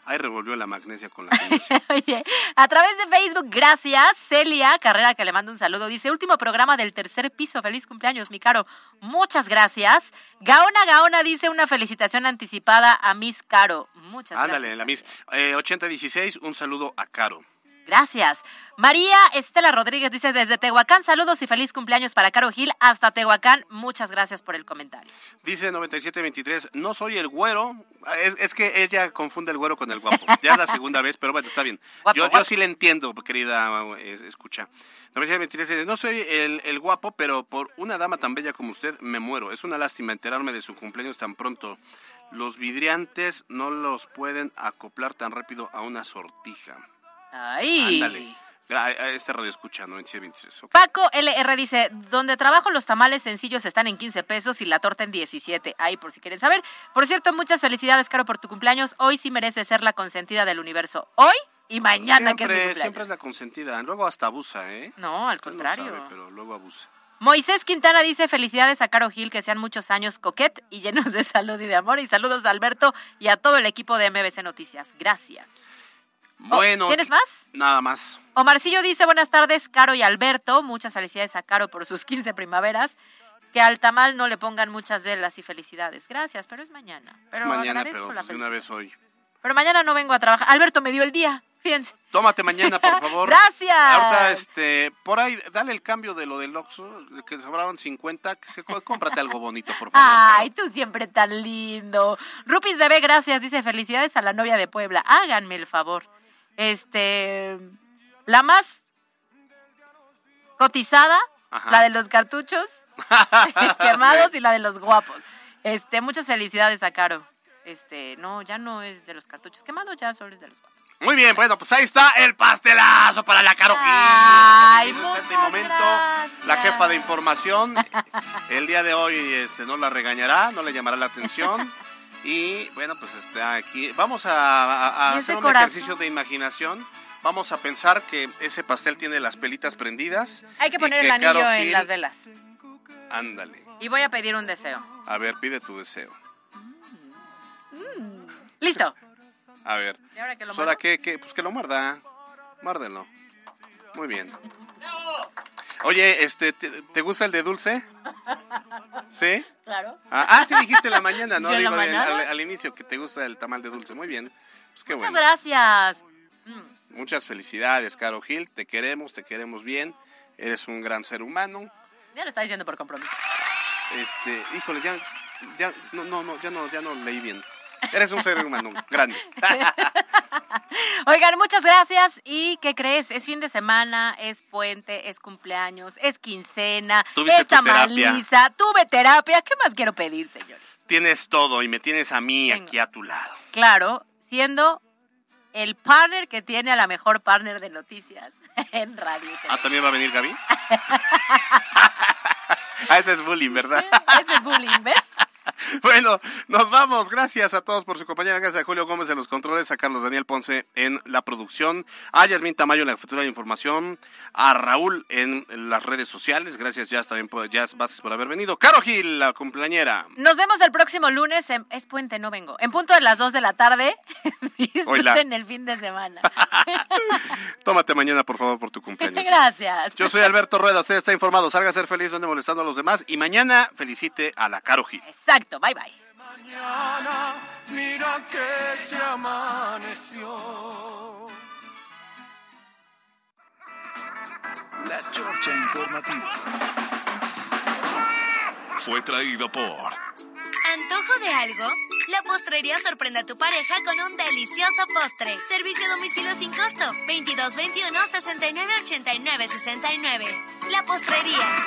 S1: Ahí revolvió la magnesia con la.
S2: Oye, a través de Facebook, gracias. Celia Carrera, que le mando un saludo, dice, último programa del tercer piso, feliz cumpleaños, mi caro. Muchas gracias. Gaona Gaona dice una felicitación anticipada a Miss Caro. Muchas
S1: Ándale,
S2: gracias.
S1: la mis. Eh, 8016, un saludo a Caro.
S2: Gracias. María Estela Rodríguez dice desde Tehuacán, saludos y feliz cumpleaños para Caro Gil hasta Tehuacán. Muchas gracias por el comentario.
S1: Dice 9723, no soy el güero. Es, es que ella confunde el güero con el guapo. Ya es la segunda vez, pero bueno, está bien.
S2: Guapo,
S1: yo, sí le entiendo, querida escucha. 9723 dice, no soy el, el guapo, pero por una dama tan bella como usted me muero. Es una lástima enterarme de su cumpleaños tan pronto. Los vidriantes no los pueden acoplar tan rápido a una sortija.
S2: Ay.
S1: Ándale. Este radio escucha 9723. ok.
S2: Paco LR dice, donde trabajo los tamales sencillos están en 15 pesos y la torta en 17. Ahí por si quieren saber. Por cierto, muchas felicidades, Caro, por tu cumpleaños. Hoy sí mereces ser la consentida del universo. Hoy y mañana, que es mi
S1: Siempre,
S2: cumpleaños.
S1: siempre es la consentida. Luego hasta abusa, ¿eh?
S2: No, al
S1: Usted no
S2: contrario.
S1: sabe, pero luego abusa.
S2: Moisés Quintana dice felicidades a Caro Gil, que sean muchos años coquet y llenos de salud y de amor. Y saludos a Alberto y a todo el equipo de MBC Noticias. Gracias.
S1: Bueno.
S2: Oh, ¿Tienes más?
S1: Nada más.
S2: Omarcillo dice buenas tardes, Caro y Alberto. Muchas felicidades a Caro por sus 15 primaveras. Que al tamal no le pongan muchas velas y felicidades. Gracias, pero es mañana. Pero
S1: es mañana, pero pues, una vez hoy.
S2: Pero mañana no vengo a trabajar. Alberto me dio el día, fíjense.
S1: Tómate mañana, por favor.
S2: Gracias.
S1: Ahorita, este, por ahí, dale el cambio de lo del Oxxo, que sobraban 50, que se, cómprate algo bonito, por favor.
S2: Ay, tú siempre tan lindo. Rupis Bebé, gracias. Dice felicidades a la novia de Puebla. Háganme el favor. Este, la más cotizada,
S1: Ajá.
S2: la de los cartuchos quemados y la de los guapos. Este, muchas felicidades a Caro. Este, no, ya no es de los cartuchos quemados, ya solo es de los guapos.
S1: Muy bien, bueno, pues ahí está el pastelazo para la Caro.
S2: Ay,
S1: En este
S2: muchas
S1: momento,
S2: gracias.
S1: la jefa de información, el día de hoy este, no la regañará, no le llamará la atención. Y bueno, pues está aquí. Vamos a, a- a
S2: Y
S1: hacer un
S2: corazón.
S1: ejercicio de imaginación. Vamos a pensar que ese pastel tiene las pelitas prendidas.
S2: Hay que poner el anillo en
S1: Gil-
S2: las velas.
S1: Ándale.
S2: Y voy a pedir un deseo.
S1: A ver, pide tu deseo.
S2: Listo.
S1: A ver.
S2: ¿Y ahora que lo
S1: Pues ahora
S2: muerdo?
S1: que, que- pues que lo muerda. Muérdelo. Muy bien. Oye, este, ¿te, te gusta el de dulce? ¿Sí?
S2: Claro.
S1: Ah, ah, sí dijiste en la mañana, ¿no?
S2: ¿Yo en la
S1: Digo, al-
S2: mañana?
S1: Al, al inicio que te gusta el tamal de dulce. Muy bien. Pues qué
S2: Muchas
S1: bueno.
S2: gracias.
S1: Muchas felicidades, Caro Gil. Te queremos, te queremos bien. Eres un gran ser humano.
S2: Ya lo está diciendo por compromiso.
S1: Este, híjole, ya, ya, no, no, no, ya no, ya no leí bien. Eres un ser humano grande.
S2: Oigan, muchas gracias. ¿Y qué crees? Es fin de semana, es puente, es cumpleaños, es quincena, es
S1: tu
S2: tamaliza, tuve terapia. ¿Qué más quiero pedir, señores?
S1: Tienes todo y me tienes a mí
S2: Venga.
S1: aquí a tu lado.
S2: Claro, siendo el partner que tiene a la mejor partner de noticias en radio.
S1: Ah, ¿también va a venir Gaby? ah, ese es bullying, ¿verdad?
S2: Ese es bullying, ¿ves?
S1: Bueno, nos vamos. Gracias a todos por su compañía. Gracias a Julio Gómez en los controles, a Carlos Daniel Ponce en la producción, a Yasmin Tamayo en la futura de información, a Raúl en las redes sociales. Gracias, Jazz, también por, Jazz Vázquez por haber venido. Caro Gil, la cumpleañera.
S2: Nos vemos el próximo lunes. en- es puente, no vengo. En punto de las 2 de la tarde. Disfruten el fin de semana.
S1: Tómate mañana, por favor, por tu cumpleaños.
S2: Gracias.
S1: Yo soy Alberto Rueda, usted está informado. Salga a ser feliz, no molestando a los demás. Y mañana felicite a la Caro Gil.
S2: Exacto, bye bye.
S3: mañana, mira que ya amaneció.
S4: La Chorcha Informativa.
S14: Fue traído por
S15: ¿Antojo de algo? La postrería sorprende a tu pareja con un delicioso postre. Servicio a domicilio sin costo. 22 21 69 89 69. La postrería.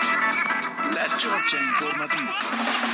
S4: La Chorcha Informativa.